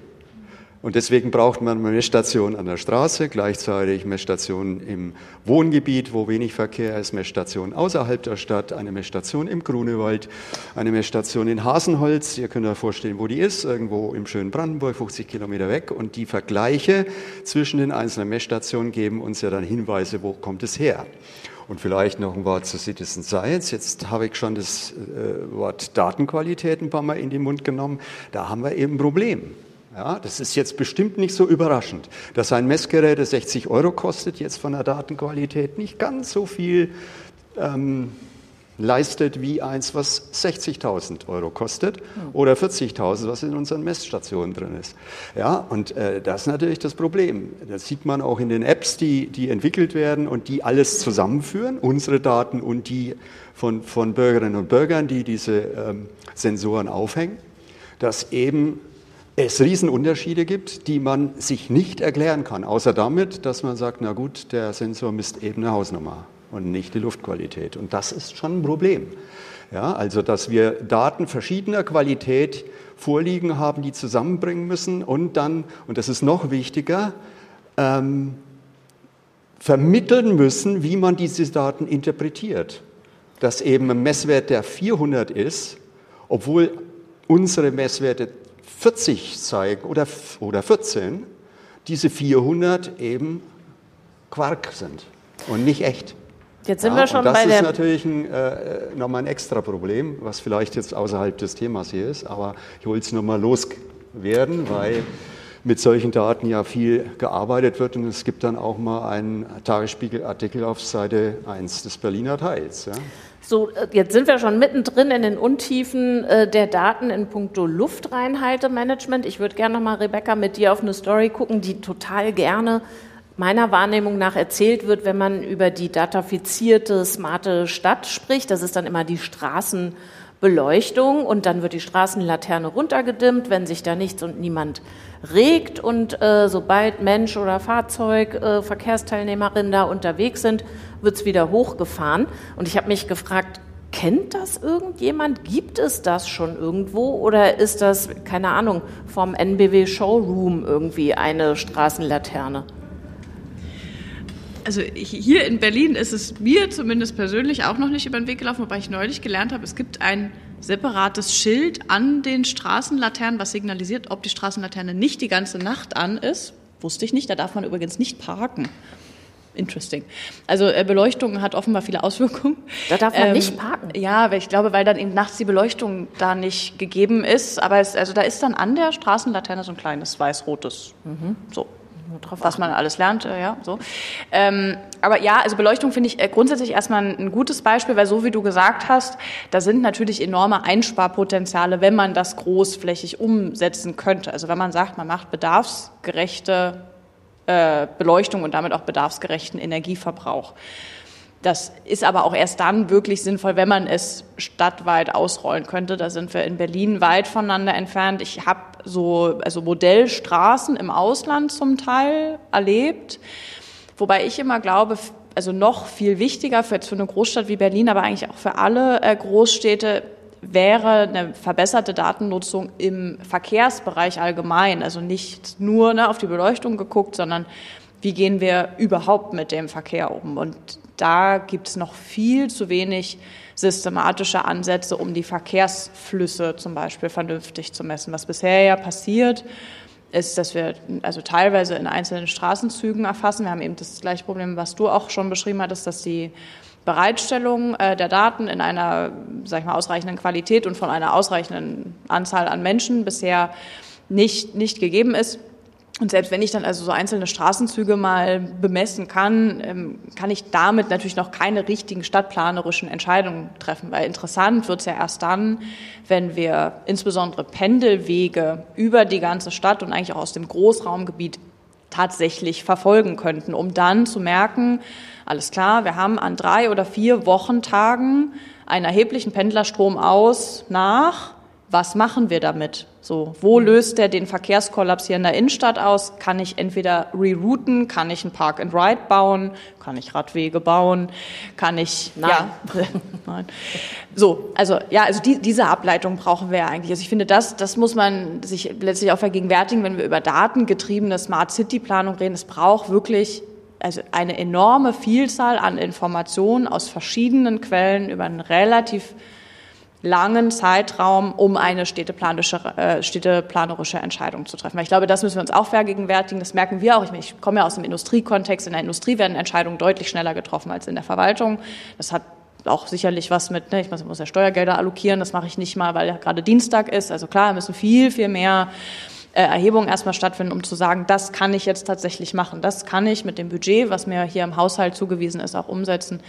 Und deswegen braucht man eine Messstation an der Straße, gleichzeitig Messstationen im Wohngebiet, wo wenig Verkehr ist, Messstationen außerhalb der Stadt, eine Messstation im Grunewald, eine Messstation in Hasenholz. Ihr könnt euch vorstellen, wo die ist, irgendwo im schönen Brandenburg, 50 Kilometer weg. Und die Vergleiche zwischen den einzelnen Messstationen geben uns ja dann Hinweise, wo kommt es her. Und vielleicht noch ein Wort zu Citizen Science. Jetzt habe ich schon das äh, Wort Datenqualität ein paar Mal in den Mund genommen. Da haben wir eben ein Problem. Ja, das ist jetzt bestimmt nicht so überraschend, dass ein Messgerät, das 60 Euro kostet, jetzt von der Datenqualität nicht ganz so viel ähm, leistet wie eins, was 60.000 Euro kostet oder 40.000, was in unseren Messstationen drin ist. Ja, und äh, das ist natürlich das Problem. Das sieht man auch in den Apps, die, die entwickelt werden und die alles zusammenführen, unsere Daten und die von, von Bürgerinnen und Bürgern, die diese ähm, Sensoren aufhängen, dass eben es Riesenunterschiede gibt, die man sich nicht erklären kann, außer damit, dass man sagt, na gut, der Sensor misst eben eine Hausnummer und nicht die Luftqualität. Und das ist schon ein Problem. Ja, also, dass wir Daten verschiedener Qualität vorliegen haben, die zusammenbringen müssen und dann, und das ist noch wichtiger, ähm, vermitteln müssen, wie man diese Daten interpretiert. Dass eben ein Messwert, der 400 ist, obwohl unsere Messwerte 40 zeigen oder, oder 14, diese 400 eben Quark sind und nicht echt. Jetzt sind ja, wir schon das bei der. Das ist natürlich ein, äh, nochmal ein extra Problem, was vielleicht jetzt außerhalb des Themas hier ist, aber ich wollte es nochmal loswerden, weil mit solchen Daten ja viel gearbeitet wird und es gibt dann auch mal einen Tagesspiegelartikel auf Seite 1 des Berliner Teils. Ja. So, äh, jetzt sind wir schon mittendrin in den Untiefen äh, der Daten in puncto Luftreinhaltemanagement. Ich würde gerne nochmal, Rebecca, mit dir auf eine Story gucken, die total gerne meiner Wahrnehmung nach erzählt wird, wenn man über die datafizierte, smarte Stadt spricht. Das ist dann immer die Straßenbeleuchtung und dann wird die Straßenlaterne runtergedimmt, wenn sich da nichts und niemand regt und äh, sobald Mensch oder Fahrzeug, äh, Verkehrsteilnehmerin da unterwegs sind, wird es wieder hochgefahren. Und ich habe mich gefragt, kennt das irgendjemand? Gibt es das schon irgendwo oder ist das, keine Ahnung, vom NBW Showroom irgendwie eine Straßenlaterne? Also hier in Berlin ist es mir zumindest persönlich auch noch nicht über den Weg gelaufen, wobei ich neulich gelernt habe, es gibt ein separates Schild an den Straßenlaternen, was signalisiert, ob die Straßenlaterne nicht die ganze Nacht an ist. Wusste ich nicht, da darf man übrigens nicht parken. Interesting. Also äh, Beleuchtung hat offenbar viele Auswirkungen. Da darf man ähm, nicht parken. Ja, ich glaube, weil dann eben nachts die Beleuchtung da nicht gegeben ist. Aber es, also da ist dann an der Straßenlaterne so ein kleines weiß-rotes. Mhm. So. Was man alles lernt, äh, ja, so. Ähm, aber ja, also Beleuchtung finde ich äh, grundsätzlich erstmal ein, ein, gutes Beispiel, weil so wie du gesagt hast, da sind natürlich enorme Einsparpotenziale, wenn man das großflächig umsetzen könnte. Also wenn man sagt, man macht bedarfsgerechte äh, Beleuchtung und damit auch bedarfsgerechten Energieverbrauch. Das ist aber auch erst dann wirklich sinnvoll, wenn man es stadtweit ausrollen könnte. Da sind wir in Berlin weit voneinander entfernt. Ich habe so also Modellstraßen im Ausland zum Teil erlebt, wobei ich immer glaube, also noch viel wichtiger für, jetzt für eine Großstadt wie Berlin, aber eigentlich auch für alle äh, Großstädte wäre eine verbesserte Datennutzung im Verkehrsbereich allgemein. Also nicht nur ne, auf die Beleuchtung geguckt, sondern wie gehen wir überhaupt mit dem Verkehr um. Und da gibt es noch viel zu wenig systematische Ansätze, um die Verkehrsflüsse zum Beispiel vernünftig zu messen. Was bisher ja passiert, ist, dass wir also teilweise in einzelnen Straßenzügen erfassen. Wir haben eben das gleiche Problem, was du auch schon beschrieben hattest, dass die Bereitstellung äh, der Daten in einer, sag ich mal, ausreichenden Qualität und von einer ausreichenden Anzahl an Menschen bisher nicht, nicht gegeben ist. Und selbst wenn ich dann also so einzelne Straßenzüge mal bemessen kann, ähm, kann ich damit natürlich noch keine richtigen stadtplanerischen Entscheidungen treffen, weil interessant wird es ja erst dann, wenn wir insbesondere Pendelwege über die ganze Stadt und eigentlich auch aus dem Großraumgebiet tatsächlich verfolgen könnten, um dann zu merken, alles klar, wir haben an drei oder vier Wochentagen einen erheblichen Pendlerstrom aus nach was machen wir damit? So, wo löst der den Verkehrskollaps hier in der Innenstadt aus? Kann ich entweder rerouten, kann ich ein Park and Ride bauen, kann ich Radwege bauen, kann ich, Nein. ja, Nein. So, also, ja, also die, diese Ableitung brauchen wir ja eigentlich. Also ich finde, das, das muss man sich letztlich auch vergegenwärtigen, wenn wir über datengetriebene Smart City Planung reden. Es braucht wirklich also eine enorme Vielzahl an Informationen aus verschiedenen Quellen über einen relativ langen Zeitraum, um eine städteplanische, äh, städteplanerische Entscheidung zu treffen. Ich glaube, das müssen wir uns auch vergegenwärtigen. Das merken wir auch. Ich, ich komme ja aus dem Industriekontext. In der Industrie werden Entscheidungen deutlich schneller getroffen als in der Verwaltung. Das hat auch sicherlich was mit, ne, ich muss, muss ja Steuergelder allokieren. Das mache ich nicht mal, weil ja gerade Dienstag ist. Also klar, müssen viel, viel mehr äh, Erhebungen erstmal stattfinden, um zu sagen, das kann ich jetzt tatsächlich machen. Das kann ich mit dem Budget, was mir hier im Haushalt zugewiesen ist, auch umsetzen.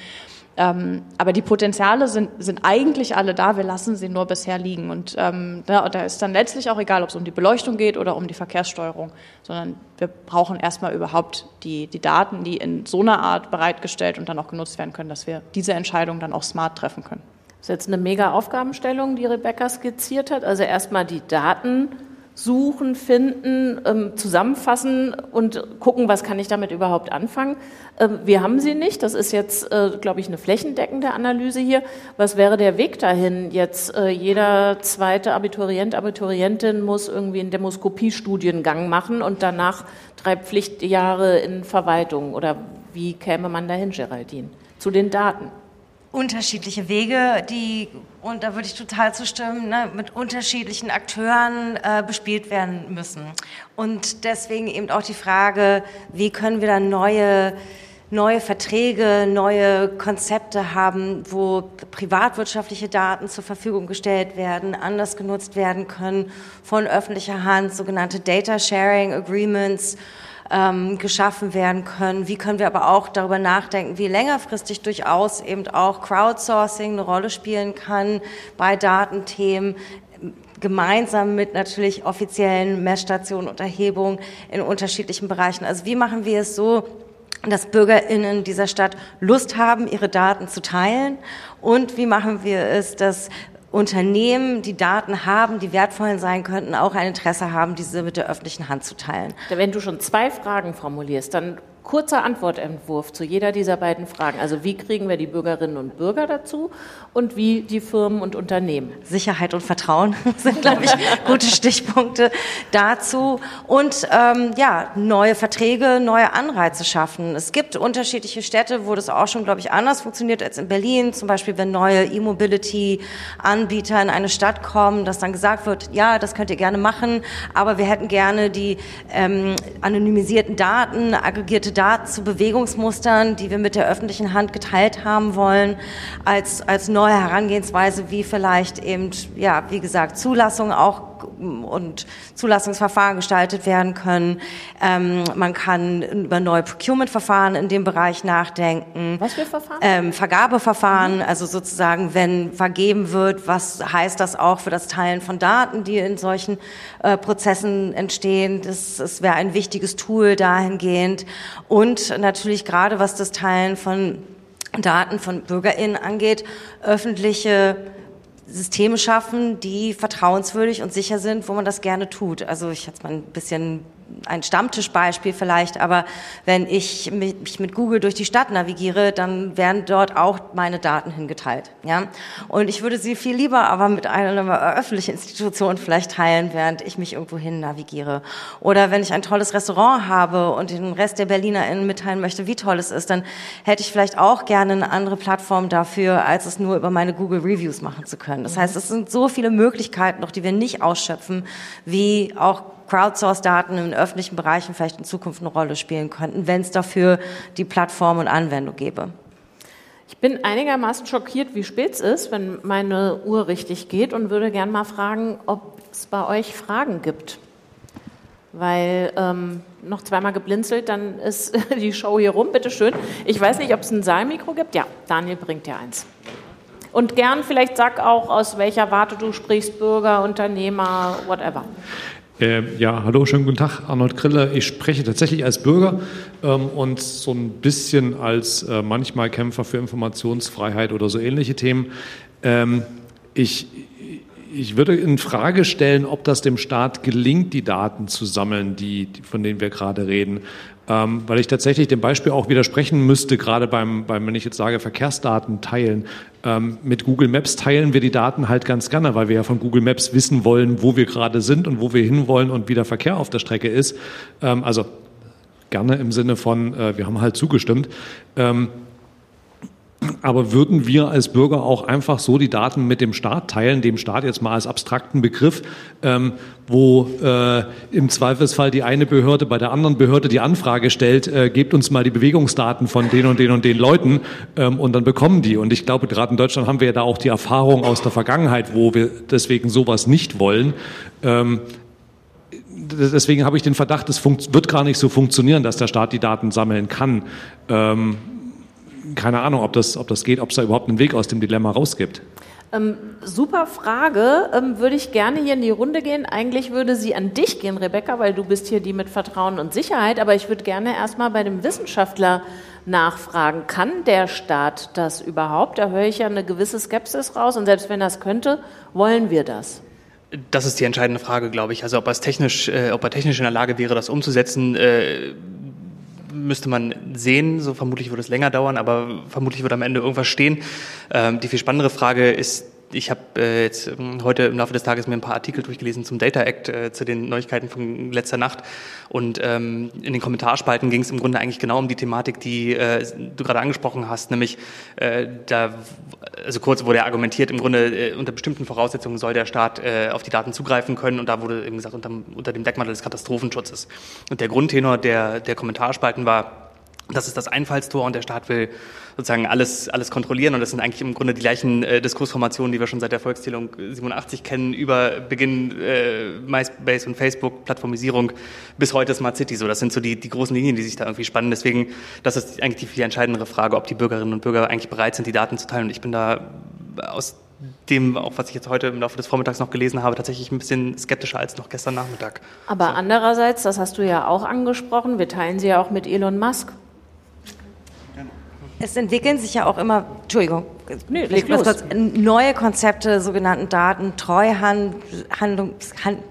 Ähm, aber die Potenziale sind, sind eigentlich alle da, wir lassen sie nur bisher liegen. Und ähm, da, da ist dann letztlich auch egal, ob es um die Beleuchtung geht oder um die Verkehrssteuerung, sondern wir brauchen erstmal überhaupt die, die Daten, die in so einer Art bereitgestellt und dann auch genutzt werden können, dass wir diese Entscheidung dann auch smart treffen können. Das ist jetzt eine mega Aufgabenstellung, die Rebecca skizziert hat. Also erstmal die Daten suchen, finden, ähm, zusammenfassen und gucken, was kann ich damit überhaupt anfangen. Ähm, wir haben sie nicht. Das ist jetzt, äh, glaube ich, eine flächendeckende Analyse hier. Was wäre der Weg dahin? Jetzt äh, jeder zweite Abiturient, Abiturientin muss irgendwie einen Demoskopiestudiengang machen und danach drei Pflichtjahre in Verwaltung. Oder wie käme man dahin, Geraldine? Zu den Daten unterschiedliche Wege, die, und da würde ich total zustimmen, ne, mit unterschiedlichen Akteuren äh, bespielt werden müssen. Und deswegen eben auch die Frage, wie können wir dann neue, neue Verträge, neue Konzepte haben, wo privatwirtschaftliche Daten zur Verfügung gestellt werden, anders genutzt werden können von öffentlicher Hand, sogenannte Data Sharing Agreements ähm, geschaffen werden können. Wie können wir aber auch darüber nachdenken, wie längerfristig durchaus eben auch Crowdsourcing eine Rolle spielen kann bei Datenthemen gemeinsam mit natürlich offiziellen Messstationen und Erhebungen in unterschiedlichen Bereichen. Also wie machen wir es so, dass BürgerInnen dieser Stadt Lust haben, ihre Daten zu teilen? Und wie machen wir es, dass Unternehmen, die Daten haben, die wertvoll sein könnten, auch ein Interesse haben, diese mit der öffentlichen Hand zu teilen. Wenn du schon zwei Fragen formulierst, dann kurzer Antwortentwurf zu jeder dieser beiden Fragen. Also wie kriegen wir die Bürgerinnen und Bürger dazu und wie die Firmen und Unternehmen? Sicherheit und Vertrauen sind, glaube ich, gute Stichpunkte dazu. Und ähm, ja, neue Verträge, neue Anreize schaffen. Es gibt unterschiedliche Städte, wo das auch schon, glaube ich, anders funktioniert als in Berlin. Zum Beispiel, wenn neue E-Mobility-Anbieter in eine Stadt kommen, dass dann gesagt wird, ja, das könnt ihr gerne machen, aber wir hätten gerne die ähm, anonymisierten Daten, aggregierte Daten zu Bewegungsmustern, die wir mit der öffentlichen Hand geteilt haben wollen, als, als neue Herangehensweise, wie vielleicht eben, ja, wie gesagt, Zulassung auch und Zulassungsverfahren gestaltet werden können. Ähm, man kann über neue Procurement-Verfahren in dem Bereich nachdenken. Was für Verfahren? Ähm, Vergabeverfahren, mhm. also sozusagen, wenn vergeben wird, was heißt das auch für das Teilen von Daten, die in solchen äh, Prozessen entstehen. Das, das wäre ein wichtiges Tool dahingehend. Und natürlich gerade was das Teilen von Daten von BürgerInnen angeht, öffentliche Systeme schaffen, die vertrauenswürdig und sicher sind, wo man das gerne tut. Also ich jetzt mal ein bisschen ein Stammtischbeispiel vielleicht, aber wenn ich mich mit Google durch die Stadt navigiere, dann werden dort auch meine Daten hingeteilt. Ja? Und ich würde sie viel lieber aber mit einer öffentlichen Institution vielleicht teilen, während ich mich irgendwo hin navigiere. Oder wenn ich ein tolles Restaurant habe und den Rest der BerlinerInnen mitteilen möchte, wie toll es ist, dann hätte ich vielleicht auch gerne eine andere Plattform dafür, als es nur über meine Google Reviews machen zu können. Das heißt, es sind so viele Möglichkeiten noch, die wir nicht ausschöpfen, wie auch Crowdsource-Daten in öffentlichen Bereichen vielleicht in Zukunft eine Rolle spielen könnten, wenn es dafür die Plattform und Anwendung gäbe. Ich bin einigermaßen schockiert, wie spät es ist, wenn meine Uhr richtig geht und würde gern mal fragen, ob es bei euch Fragen gibt. Weil ähm, noch zweimal geblinzelt, dann ist die Show hier rum. Bitte schön. Ich weiß nicht, ob es ein Saalmikro gibt. Ja, Daniel bringt dir eins. Und gern vielleicht sag auch, aus welcher Warte du sprichst, Bürger, Unternehmer, whatever. Äh, ja, hallo, schönen guten Tag, Arnold Kriller. Ich spreche tatsächlich als Bürger ähm, und so ein bisschen als äh, manchmal Kämpfer für Informationsfreiheit oder so ähnliche Themen. Ähm, ich, ich würde in Frage stellen, ob das dem Staat gelingt, die Daten zu sammeln, die von denen wir gerade reden. Ähm, weil ich tatsächlich dem Beispiel auch widersprechen müsste, gerade beim, beim wenn ich jetzt sage, Verkehrsdaten teilen. Ähm, mit Google Maps teilen wir die Daten halt ganz gerne, weil wir ja von Google Maps wissen wollen, wo wir gerade sind und wo wir hinwollen und wie der Verkehr auf der Strecke ist. Ähm, also gerne im Sinne von, äh, wir haben halt zugestimmt. Ähm, aber würden wir als Bürger auch einfach so die Daten mit dem Staat teilen, dem Staat jetzt mal als abstrakten Begriff, ähm, wo äh, im Zweifelsfall die eine Behörde bei der anderen Behörde die Anfrage stellt, äh, gebt uns mal die Bewegungsdaten von den und den und den Leuten ähm, und dann bekommen die. Und ich glaube, gerade in Deutschland haben wir ja da auch die Erfahrung aus der Vergangenheit, wo wir deswegen sowas nicht wollen. Ähm, deswegen habe ich den Verdacht, es wird gar nicht so funktionieren, dass der Staat die Daten sammeln kann. Ähm, keine Ahnung, ob das, ob das geht, ob es da überhaupt einen Weg aus dem Dilemma rausgibt. Ähm, super Frage. Ähm, würde ich gerne hier in die Runde gehen. Eigentlich würde sie an dich gehen, Rebecca, weil du bist hier die mit Vertrauen und Sicherheit. Aber ich würde gerne erstmal bei dem Wissenschaftler nachfragen. Kann der Staat das überhaupt? Da höre ich ja eine gewisse Skepsis raus. Und selbst wenn das könnte, wollen wir das? Das ist die entscheidende Frage, glaube ich. Also ob er technisch, äh, ob er technisch in der Lage wäre, das umzusetzen, äh, müsste man sehen. So vermutlich würde es länger dauern, aber vermutlich wird am Ende irgendwas stehen. Ähm, die viel spannendere Frage ist ich habe äh, jetzt ähm, heute im Laufe des Tages mir ein paar Artikel durchgelesen zum Data Act, äh, zu den Neuigkeiten von letzter Nacht. Und ähm, in den Kommentarspalten ging es im Grunde eigentlich genau um die Thematik, die äh, du gerade angesprochen hast, nämlich äh, da, also kurz wurde argumentiert, im Grunde äh, unter bestimmten Voraussetzungen soll der Staat äh, auf die Daten zugreifen können. Und da wurde eben gesagt, unter, unter dem Deckmantel des Katastrophenschutzes. Und der Grundtenor der, der Kommentarspalten war, das ist das Einfallstor und der Staat will sozusagen alles, alles kontrollieren. Und das sind eigentlich im Grunde die gleichen äh, Diskursformationen, die wir schon seit der Volkszählung 87 kennen, über Beginn äh, MySpace und Facebook, Plattformisierung bis heute Smart City. So, das sind so die, die großen Linien, die sich da irgendwie spannen. Deswegen, das ist eigentlich die viel entscheidendere Frage, ob die Bürgerinnen und Bürger eigentlich bereit sind, die Daten zu teilen. Und ich bin da aus dem, auch was ich jetzt heute im Laufe des Vormittags noch gelesen habe, tatsächlich ein bisschen skeptischer als noch gestern Nachmittag. Aber so. andererseits, das hast du ja auch angesprochen, wir teilen sie ja auch mit Elon Musk. Es entwickeln sich ja auch immer, Entschuldigung, Nö, kurz, neue Konzepte, sogenannten Daten, Treuhand, Handlungs, Hand,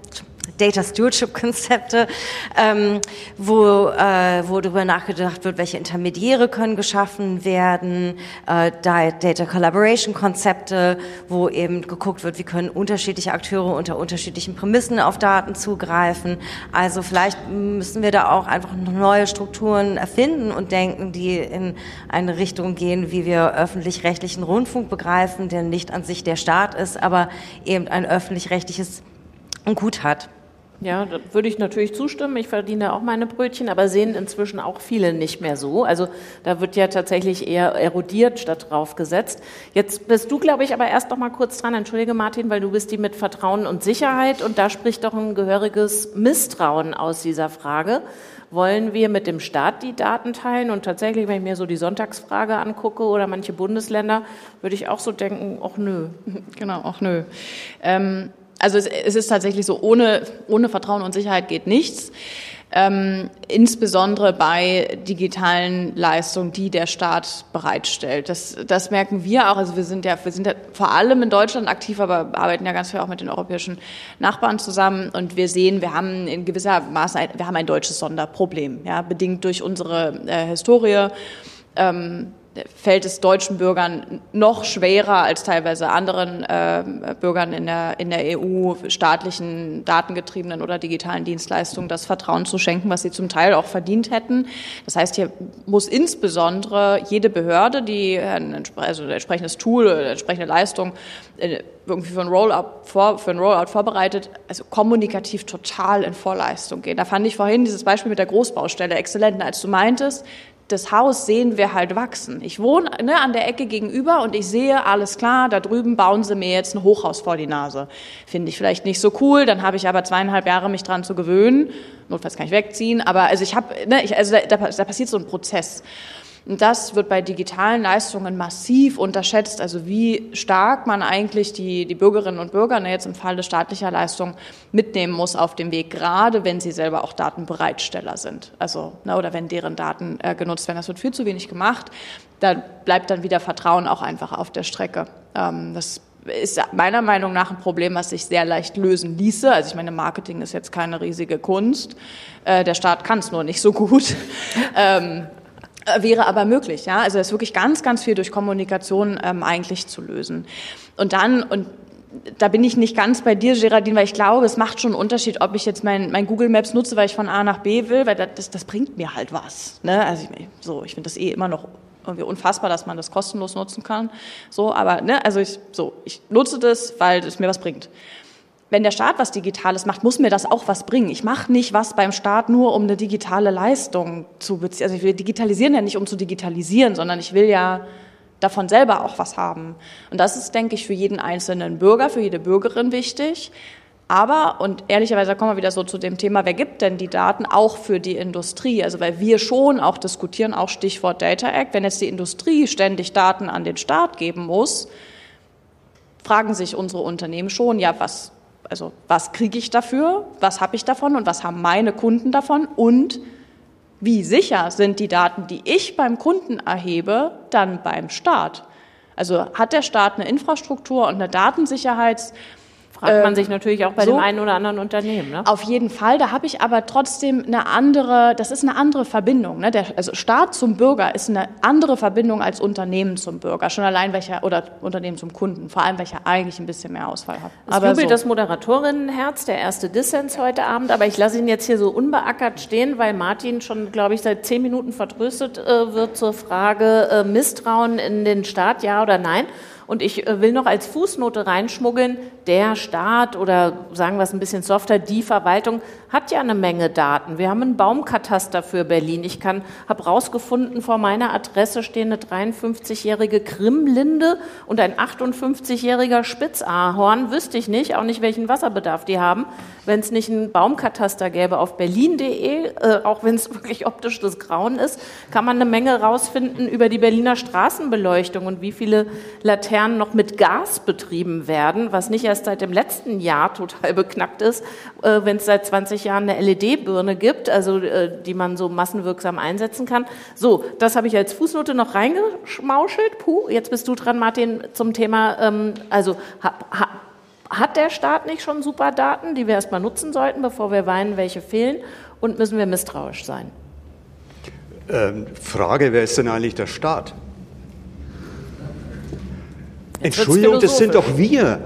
Data Stewardship Konzepte, ähm, wo, äh, wo darüber nachgedacht wird, welche Intermediäre können geschaffen werden, äh, Data Collaboration Konzepte, wo eben geguckt wird, wie können unterschiedliche Akteure unter unterschiedlichen Prämissen auf Daten zugreifen. Also vielleicht müssen wir da auch einfach neue Strukturen erfinden und denken, die in eine Richtung gehen, wie wir öffentlich-rechtlichen Rundfunk begreifen, der nicht an sich der Staat ist, aber eben ein öffentlich-rechtliches Gut hat. Ja, da würde ich natürlich zustimmen. Ich verdiene auch meine Brötchen, aber sehen inzwischen auch viele nicht mehr so. Also da wird ja tatsächlich eher erodiert statt drauf gesetzt. Jetzt bist du, glaube ich, aber erst noch mal kurz dran. Entschuldige, Martin, weil du bist die mit Vertrauen und Sicherheit und da spricht doch ein gehöriges Misstrauen aus dieser Frage. Wollen wir mit dem Staat die Daten teilen? Und tatsächlich, wenn ich mir so die Sonntagsfrage angucke oder manche Bundesländer, würde ich auch so denken, ach nö. Genau, ach nö. Ähm also es, es ist tatsächlich so, ohne, ohne Vertrauen und Sicherheit geht nichts. Ähm, insbesondere bei digitalen Leistungen, die der Staat bereitstellt. Das, das merken wir auch. Also wir sind ja, wir sind ja vor allem in Deutschland aktiv, aber arbeiten ja ganz viel auch mit den europäischen Nachbarn zusammen. Und wir sehen, wir haben in gewisser Maße, ein, wir haben ein deutsches Sonderproblem, ja, bedingt durch unsere äh, Historie. Ähm, fällt es deutschen Bürgern noch schwerer als teilweise anderen äh, Bürgern in der, in der EU, staatlichen, datengetriebenen oder digitalen Dienstleistungen das Vertrauen zu schenken, was sie zum Teil auch verdient hätten. Das heißt, hier muss insbesondere jede Behörde, die ein, also entsprechendes Tool oder eine entsprechende Leistung äh, irgendwie für ein Rollout, vor, für ein Rollout vorbereitet, also kommunikativ total in Vorleistung gehen. Da fand ich vorhin dieses Beispiel mit der Großbaustelle exzellent, als du meintest, das Haus sehen wir halt wachsen. Ich wohne ne, an der Ecke gegenüber und ich sehe, alles klar, da drüben bauen sie mir jetzt ein Hochhaus vor die Nase. Finde ich vielleicht nicht so cool, dann habe ich aber zweieinhalb Jahre mich dran zu gewöhnen. Notfalls kann ich wegziehen, aber also ich habe, ne, ich, also da, da passiert so ein Prozess. Und das wird bei digitalen Leistungen massiv unterschätzt, also wie stark man eigentlich die, die Bürgerinnen und Bürger ne, jetzt im Falle staatlicher Leistungen mitnehmen muss auf dem Weg, gerade wenn sie selber auch Datenbereitsteller sind. Also, ne, oder wenn deren Daten äh, genutzt werden. Das wird viel zu wenig gemacht. Da bleibt dann wieder Vertrauen auch einfach auf der Strecke. Ähm, das ist meiner Meinung nach ein Problem, was sich sehr leicht lösen ließe. Also ich meine, Marketing ist jetzt keine riesige Kunst. Äh, der Staat kann es nur nicht so gut. ähm, äh, wäre aber möglich, ja. Also es ist wirklich ganz, ganz viel durch Kommunikation ähm, eigentlich zu lösen. Und dann, und da bin ich nicht ganz bei dir, Geraldine, weil ich glaube, es macht schon einen Unterschied, ob ich jetzt mein, mein Google Maps nutze, weil ich von A nach B will, weil das, das bringt mir halt was. Ne? Also ich, so, ich finde das eh immer noch irgendwie unfassbar, dass man das kostenlos nutzen kann. So, aber ne, also ich, so, ich nutze das, weil es mir was bringt wenn der Staat was Digitales macht, muss mir das auch was bringen. Ich mache nicht was beim Staat nur, um eine digitale Leistung zu beziehen. Also will digitalisieren ja nicht, um zu digitalisieren, sondern ich will ja davon selber auch was haben. Und das ist, denke ich, für jeden einzelnen Bürger, für jede Bürgerin wichtig. Aber, und ehrlicherweise kommen wir wieder so zu dem Thema, wer gibt denn die Daten auch für die Industrie? Also weil wir schon auch diskutieren, auch Stichwort Data Act, wenn jetzt die Industrie ständig Daten an den Staat geben muss, fragen sich unsere Unternehmen schon, ja, was also was kriege ich dafür, was habe ich davon? Und was haben meine Kunden davon? Und wie sicher sind die Daten, die ich beim Kunden erhebe, dann beim Staat? Also hat der Staat eine Infrastruktur und eine Datensicherheits- Fragt man ähm, sich natürlich auch bei so, dem einen oder anderen Unternehmen. Ne? Auf jeden Fall. Da habe ich aber trotzdem eine andere, das ist eine andere Verbindung. Ne? Der, also Staat zum Bürger ist eine andere Verbindung als Unternehmen zum Bürger. Schon allein welcher, oder Unternehmen zum Kunden, vor allem welcher eigentlich ein bisschen mehr Auswahl hat. Es aber jubelt so. das Moderatorinnenherz, der erste Dissens heute Abend, aber ich lasse ihn jetzt hier so unbeackert stehen, weil Martin schon, glaube ich, seit zehn Minuten vertröstet äh, wird zur Frage äh, Misstrauen in den Staat, ja oder nein. Und ich äh, will noch als Fußnote reinschmuggeln, der Staat oder sagen wir es ein bisschen softer, die Verwaltung hat ja eine Menge Daten. Wir haben einen Baumkataster für Berlin. Ich kann, habe rausgefunden, vor meiner Adresse stehen eine 53-jährige Krimlinde und ein 58-jähriger Spitzahorn. Wüsste ich nicht, auch nicht, welchen Wasserbedarf die haben, wenn es nicht einen Baumkataster gäbe auf berlin.de, äh, auch wenn es wirklich optisch das Grauen ist, kann man eine Menge rausfinden über die Berliner Straßenbeleuchtung und wie viele Laternen Laternen noch mit Gas betrieben werden, was nicht erst seit dem letzten Jahr total beknackt ist, äh, wenn es seit 20 Jahren eine LED-Birne gibt, also äh, die man so massenwirksam einsetzen kann. So, das habe ich als Fußnote noch reingeschmauschelt. Puh, jetzt bist du dran, Martin, zum Thema, ähm, also ha, ha, hat der Staat nicht schon super Daten, die wir erstmal nutzen sollten, bevor wir weinen, welche fehlen? Und müssen wir misstrauisch sein? Ähm, Frage, wer ist denn eigentlich der Staat? Entschuldigung, das sind doch wir,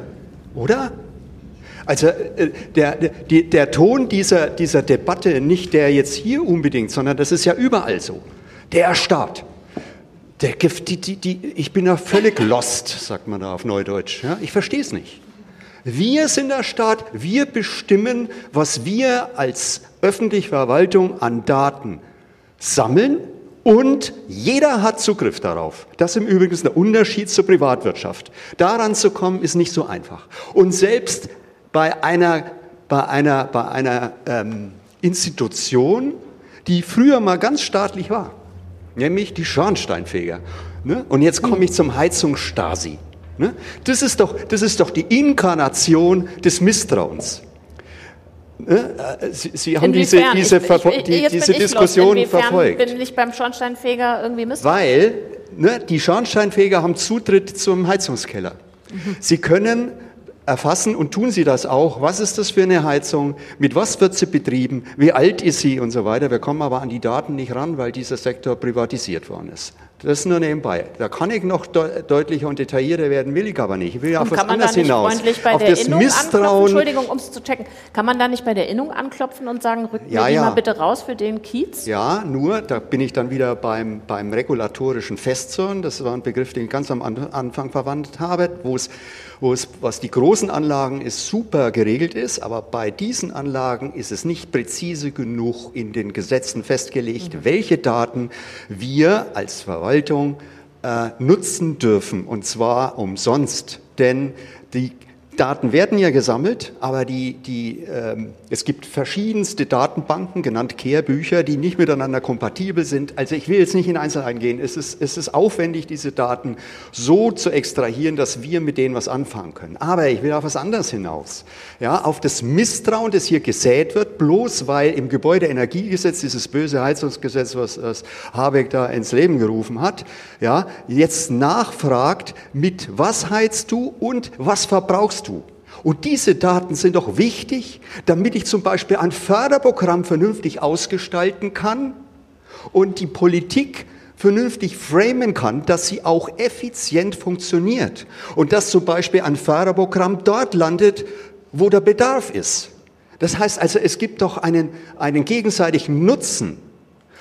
oder? Also äh, der, der, der Ton dieser, dieser Debatte, nicht der jetzt hier unbedingt, sondern das ist ja überall so. Der Staat. Der Gift, die, die, die, ich bin ja völlig lost, sagt man da auf Neudeutsch. Ja, ich verstehe es nicht. Wir sind der Staat, wir bestimmen, was wir als öffentliche Verwaltung an Daten sammeln und jeder hat Zugriff darauf. Das ist im Übrigen der Unterschied zur Privatwirtschaft. Daran zu kommen, ist nicht so einfach. Und selbst bei einer, bei einer, bei einer ähm, Institution, die früher mal ganz staatlich war, nämlich die Schornsteinfeger. Ne? Und jetzt komme ich zum Heizungsstasi. Ne? Das, ist doch, das ist doch die Inkarnation des Misstrauens. Ne? Äh, Sie, Sie haben diese, diese, ich, ich, die, diese Diskussion los. verfolgt. bin ich beim Schornsteinfeger irgendwie misstrauisch? Weil ne, die Schornsteinfeger haben Zutritt zum Heizungskeller. Mhm. Sie können erfassen und tun Sie das auch. Was ist das für eine Heizung? Mit was wird sie betrieben? Wie alt ist sie und so weiter? Wir kommen aber an die Daten nicht ran, weil dieser Sektor privatisiert worden ist. Das ist nur nebenbei. Da kann ich noch de deutlicher und detaillierter werden, will ich aber nicht. Ich will ja auf was anderes hinaus. Bei auf der das Innung Misstrauen. Entschuldigung, um es zu checken. Kann man da nicht bei der Innung anklopfen und sagen, rückt ja, mir ja. mal bitte raus für den Kiez? Ja, nur, da bin ich dann wieder beim, beim regulatorischen Festzorn. Das war ein Begriff, den ich ganz am Anfang verwandt habe, wo es wo es, was die großen Anlagen ist, super geregelt ist, aber bei diesen Anlagen ist es nicht präzise genug in den Gesetzen festgelegt, mhm. welche Daten wir als Verwaltung äh, nutzen dürfen, und zwar umsonst. Denn die Daten werden ja gesammelt, aber die, die, ähm, es gibt verschiedenste Datenbanken, genannt Kehrbücher, die nicht miteinander kompatibel sind. Also ich will jetzt nicht in Einzelheiten gehen. Es ist, es ist aufwendig, diese Daten so zu extrahieren, dass wir mit denen was anfangen können. Aber ich will auf was anderes hinaus. Ja, auf das Misstrauen, das hier gesät wird, bloß weil im Gebäudeenergiegesetz, dieses böse Heizungsgesetz, was, was Habeck da ins Leben gerufen hat, ja, jetzt nachfragt, mit was heizt du und was verbrauchst du? Und diese Daten sind doch wichtig, damit ich zum Beispiel ein Förderprogramm vernünftig ausgestalten kann und die Politik vernünftig framen kann, dass sie auch effizient funktioniert und dass zum Beispiel ein Förderprogramm dort landet, wo der Bedarf ist. Das heißt also, es gibt doch einen, einen gegenseitigen Nutzen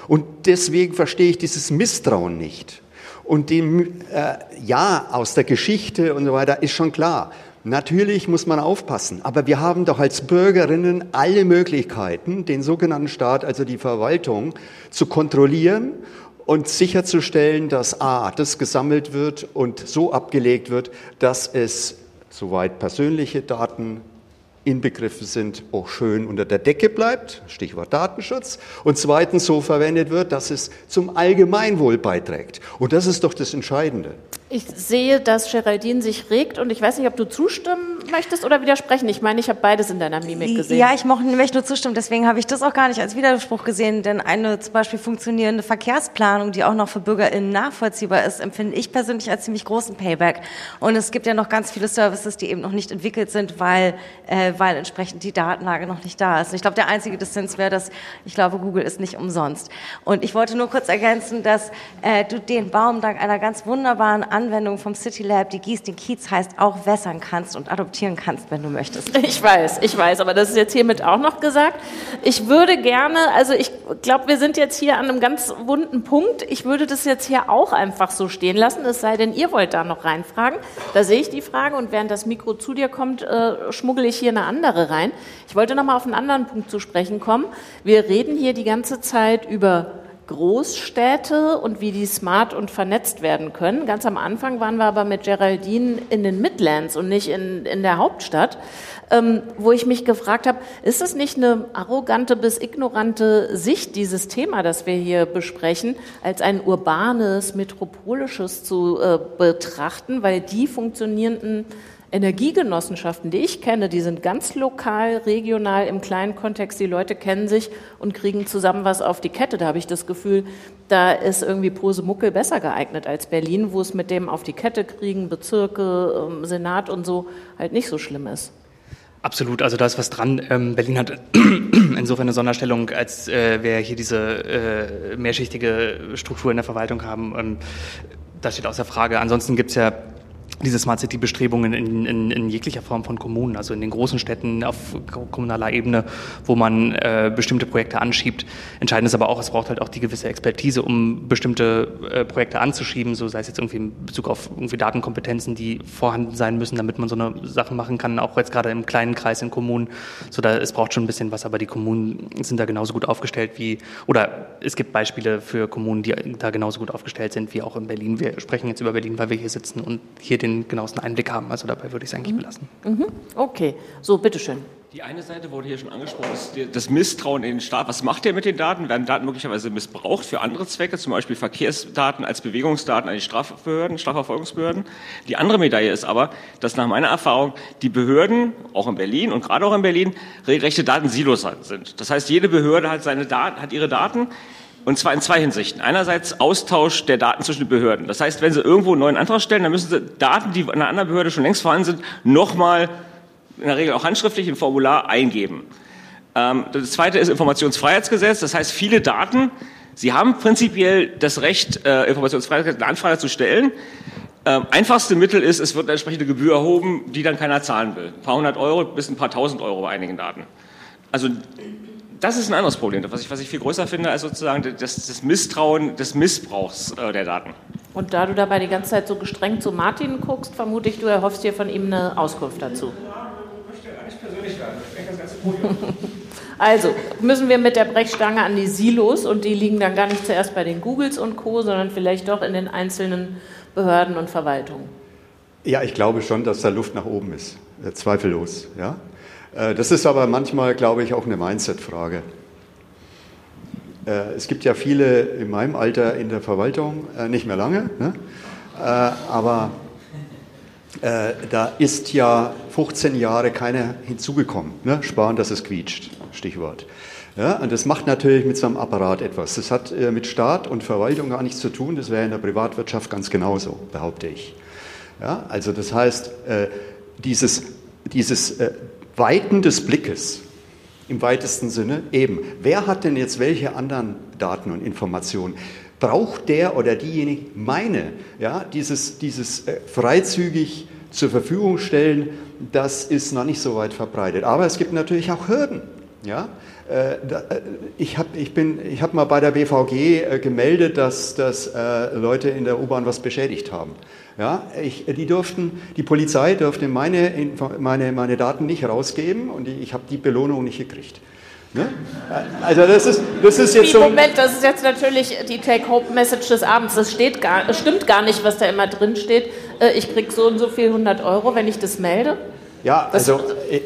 und deswegen verstehe ich dieses Misstrauen nicht. Und dem, äh, ja, aus der Geschichte und so weiter ist schon klar, Natürlich muss man aufpassen, aber wir haben doch als Bürgerinnen alle Möglichkeiten, den sogenannten Staat, also die Verwaltung, zu kontrollieren und sicherzustellen, dass A, das gesammelt wird und so abgelegt wird, dass es soweit persönliche Daten inbegriffen sind, auch schön unter der Decke bleibt, Stichwort Datenschutz, und zweitens so verwendet wird, dass es zum Allgemeinwohl beiträgt. Und das ist doch das Entscheidende. Ich sehe, dass Geraldine sich regt und ich weiß nicht, ob du zustimmen möchtest oder widersprechen. Ich meine, ich habe beides in deiner Mimik gesehen. Ja, ich möchte nur zustimmen. Deswegen habe ich das auch gar nicht als Widerspruch gesehen, denn eine zum Beispiel funktionierende Verkehrsplanung, die auch noch für BürgerInnen nachvollziehbar ist, empfinde ich persönlich als ziemlich großen Payback. Und es gibt ja noch ganz viele Services, die eben noch nicht entwickelt sind, weil, äh, weil entsprechend die Datenlage noch nicht da ist. Und ich glaube, der einzige Dissens wäre, dass ich glaube, Google ist nicht umsonst. Und ich wollte nur kurz ergänzen, dass äh, du den Baum dank einer ganz wunderbaren Anwendung vom City Lab, die Gieß den Kiez heißt, auch wässern kannst und adoptieren kannst, wenn du möchtest. Ich weiß, ich weiß, aber das ist jetzt hiermit auch noch gesagt. Ich würde gerne, also ich glaube, wir sind jetzt hier an einem ganz wunden Punkt. Ich würde das jetzt hier auch einfach so stehen lassen, es sei denn, ihr wollt da noch reinfragen. Da sehe ich die Frage und während das Mikro zu dir kommt, äh, schmuggle ich hier eine andere rein. Ich wollte noch mal auf einen anderen Punkt zu sprechen kommen. Wir reden hier die ganze Zeit über Großstädte und wie die smart und vernetzt werden können. Ganz am Anfang waren wir aber mit Geraldine in den Midlands und nicht in, in der Hauptstadt, ähm, wo ich mich gefragt habe, ist es nicht eine arrogante bis ignorante Sicht, dieses Thema, das wir hier besprechen, als ein urbanes, metropolisches zu äh, betrachten, weil die funktionierenden Energiegenossenschaften, die ich kenne, die sind ganz lokal, regional, im kleinen Kontext. Die Leute kennen sich und kriegen zusammen was auf die Kette. Da habe ich das Gefühl, da ist irgendwie Posemuckel besser geeignet als Berlin, wo es mit dem auf die Kette kriegen, Bezirke, ähm, Senat und so halt nicht so schlimm ist. Absolut, also da ist was dran. Ähm, Berlin hat insofern eine Sonderstellung, als äh, wir hier diese äh, mehrschichtige Struktur in der Verwaltung haben. Ähm, das steht außer Frage. Ansonsten gibt es ja diese Smart City-Bestrebungen in, in, in, jeglicher Form von Kommunen, also in den großen Städten auf kommunaler Ebene, wo man äh, bestimmte Projekte anschiebt. Entscheidend ist aber auch, es braucht halt auch die gewisse Expertise, um bestimmte äh, Projekte anzuschieben, so sei es jetzt irgendwie in Bezug auf irgendwie Datenkompetenzen, die vorhanden sein müssen, damit man so eine Sachen machen kann, auch jetzt gerade im kleinen Kreis in Kommunen. So da, es braucht schon ein bisschen was, aber die Kommunen sind da genauso gut aufgestellt wie, oder es gibt Beispiele für Kommunen, die da genauso gut aufgestellt sind wie auch in Berlin. Wir sprechen jetzt über Berlin, weil wir hier sitzen und hier den den genauesten Einblick haben. Also dabei würde ich es eigentlich mhm. belassen. Mhm. Okay, so bitteschön. Die eine Seite wurde hier schon angesprochen, ist das Misstrauen in den Staat. Was macht er mit den Daten? Werden Daten möglicherweise missbraucht für andere Zwecke, zum Beispiel Verkehrsdaten als Bewegungsdaten an die Strafbehörden, Strafverfolgungsbehörden? Die andere Medaille ist aber, dass nach meiner Erfahrung die Behörden, auch in Berlin und gerade auch in Berlin, regelrechte Datensilos sind. Das heißt, jede Behörde hat seine Daten, hat ihre Daten und zwar in zwei Hinsichten. Einerseits Austausch der Daten zwischen den Behörden. Das heißt, wenn Sie irgendwo einen neuen Antrag stellen, dann müssen Sie Daten, die in einer anderen Behörde schon längst vorhanden sind, nochmal, in der Regel auch handschriftlich im Formular eingeben. Ähm, das zweite ist Informationsfreiheitsgesetz. Das heißt, viele Daten, Sie haben prinzipiell das Recht, äh, Informationsfreiheit, eine Anfrage zu stellen. Ähm, einfachste Mittel ist, es wird eine entsprechende Gebühr erhoben, die dann keiner zahlen will. Ein paar hundert Euro bis ein paar tausend Euro bei einigen Daten. Also das ist ein anderes Problem, was ich, was ich viel größer finde als sozusagen das, das Misstrauen des Missbrauchs äh, der Daten. Und da du dabei die ganze Zeit so gestrengt zu Martin guckst, vermute ich, du erhoffst dir von ihm eine Auskunft dazu. Also müssen wir mit der Brechstange an die Silos und die liegen dann gar nicht zuerst bei den Googles und Co., sondern vielleicht doch in den einzelnen Behörden und Verwaltungen. Ja, ich glaube schon, dass da Luft nach oben ist, äh, zweifellos. Ja? Äh, das ist aber manchmal, glaube ich, auch eine Mindset-Frage. Äh, es gibt ja viele in meinem Alter in der Verwaltung, äh, nicht mehr lange, ne? aber da ist ja 15 Jahre keiner hinzugekommen. Ne? Sparen, dass es quietscht, Stichwort. Ja, und das macht natürlich mit so einem Apparat etwas. Das hat mit Staat und Verwaltung gar nichts zu tun. Das wäre in der Privatwirtschaft ganz genauso, behaupte ich. Ja, also das heißt, dieses, dieses Weiten des Blickes im weitesten Sinne eben. Wer hat denn jetzt welche anderen Daten und Informationen? Braucht der oder diejenige meine, ja, dieses, dieses äh, freizügig zur Verfügung stellen, das ist noch nicht so weit verbreitet. Aber es gibt natürlich auch Hürden. Ja? Äh, äh, ich habe ich ich hab mal bei der BVG gemeldet, dass, dass Leute in der U-Bahn was beschädigt haben. Ja, ich, die, durften, die Polizei durfte meine, meine, meine Daten nicht rausgeben und ich habe die Belohnung nicht gekriegt. Ne? Also das ist, das ist jetzt so. Moment, das ist jetzt natürlich die Take-Home-Message des Abends. Das steht gar, das stimmt gar nicht, was da immer drin steht. Äh, ich kriege so und so viel 100 Euro, wenn ich das melde. Ja, also äh,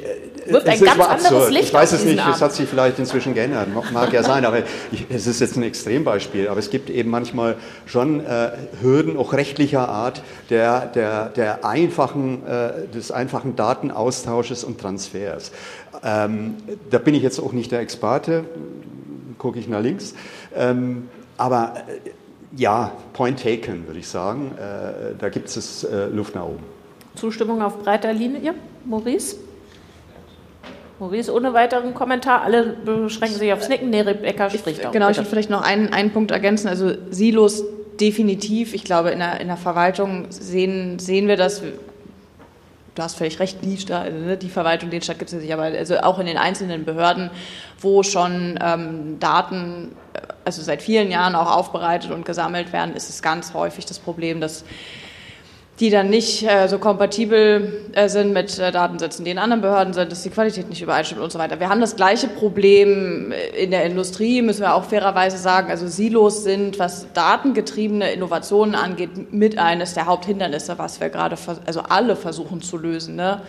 wirft ein ganz anderes absurd. Licht Ich weiß es nicht, es hat sich vielleicht inzwischen geändert, mag ja sein, aber ich, es ist jetzt ein Extrembeispiel. Aber es gibt eben manchmal schon äh, Hürden, auch rechtlicher Art, der, der, der einfachen, äh, des einfachen Datenaustausches und Transfers. Ähm, da bin ich jetzt auch nicht der Experte, gucke ich nach links. Ähm, aber äh, ja, point taken, würde ich sagen. Äh, da gibt es äh, Luft nach oben. Zustimmung auf breiter Linie, Maurice? Maurice, ohne weiteren Kommentar. Alle beschränken sich aufs Nicken. Nee, Rebecca spricht auch. Genau, ich würde vielleicht noch einen, einen Punkt ergänzen. Also Silos definitiv. Ich glaube, in der, in der Verwaltung sehen, sehen wir das. Du hast völlig recht, die, ne, die Verwaltung, den Stadt gibt es ja nicht, aber also auch in den einzelnen Behörden, wo schon ähm, Daten also seit vielen Jahren auch aufbereitet und gesammelt werden, ist es ganz häufig das Problem, dass die dann nicht äh, so kompatibel äh, sind mit äh, Datensätzen, die in anderen Behörden sind, dass die Qualität nicht übereinstimmt und so weiter. Wir haben das gleiche Problem äh, in der Industrie, müssen wir auch fairerweise sagen. Also Silos sind, was datengetriebene Innovationen angeht, mit eines der Haupthindernisse, was wir gerade, also alle versuchen zu lösen. Ne?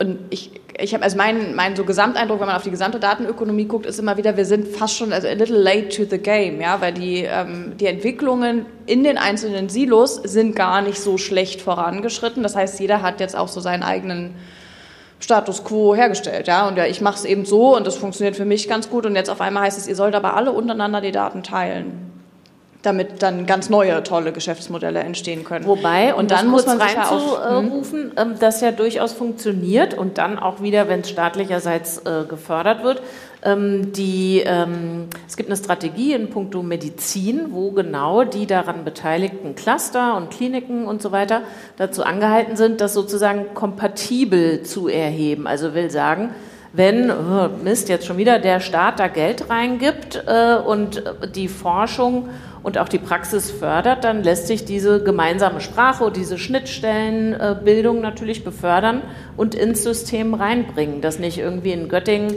Und ich, ich habe, also mein, mein so Gesamteindruck, wenn man auf die gesamte Datenökonomie guckt, ist immer wieder, wir sind fast schon also a little late to the game, ja, weil die, ähm, die Entwicklungen in den einzelnen Silos sind gar nicht so schlecht vorangeschritten. Das heißt, jeder hat jetzt auch so seinen eigenen Status quo hergestellt, ja, und ja, ich mache es eben so und das funktioniert für mich ganz gut und jetzt auf einmal heißt es, ihr sollt aber alle untereinander die Daten teilen. Damit dann ganz neue tolle Geschäftsmodelle entstehen können. Wobei, und dann muss man reinzurufen, äh, das ja durchaus funktioniert und dann auch wieder, wenn es staatlicherseits äh, gefördert wird. Ähm, die, ähm, es gibt eine Strategie in puncto Medizin, wo genau die daran beteiligten Cluster und Kliniken und so weiter dazu angehalten sind, das sozusagen kompatibel zu erheben. Also will sagen, wenn, oh Mist, jetzt schon wieder der Staat da Geld reingibt äh, und die Forschung und auch die Praxis fördert, dann lässt sich diese gemeinsame Sprache diese Schnittstellenbildung natürlich befördern und ins System reinbringen, dass nicht irgendwie in Göttingen,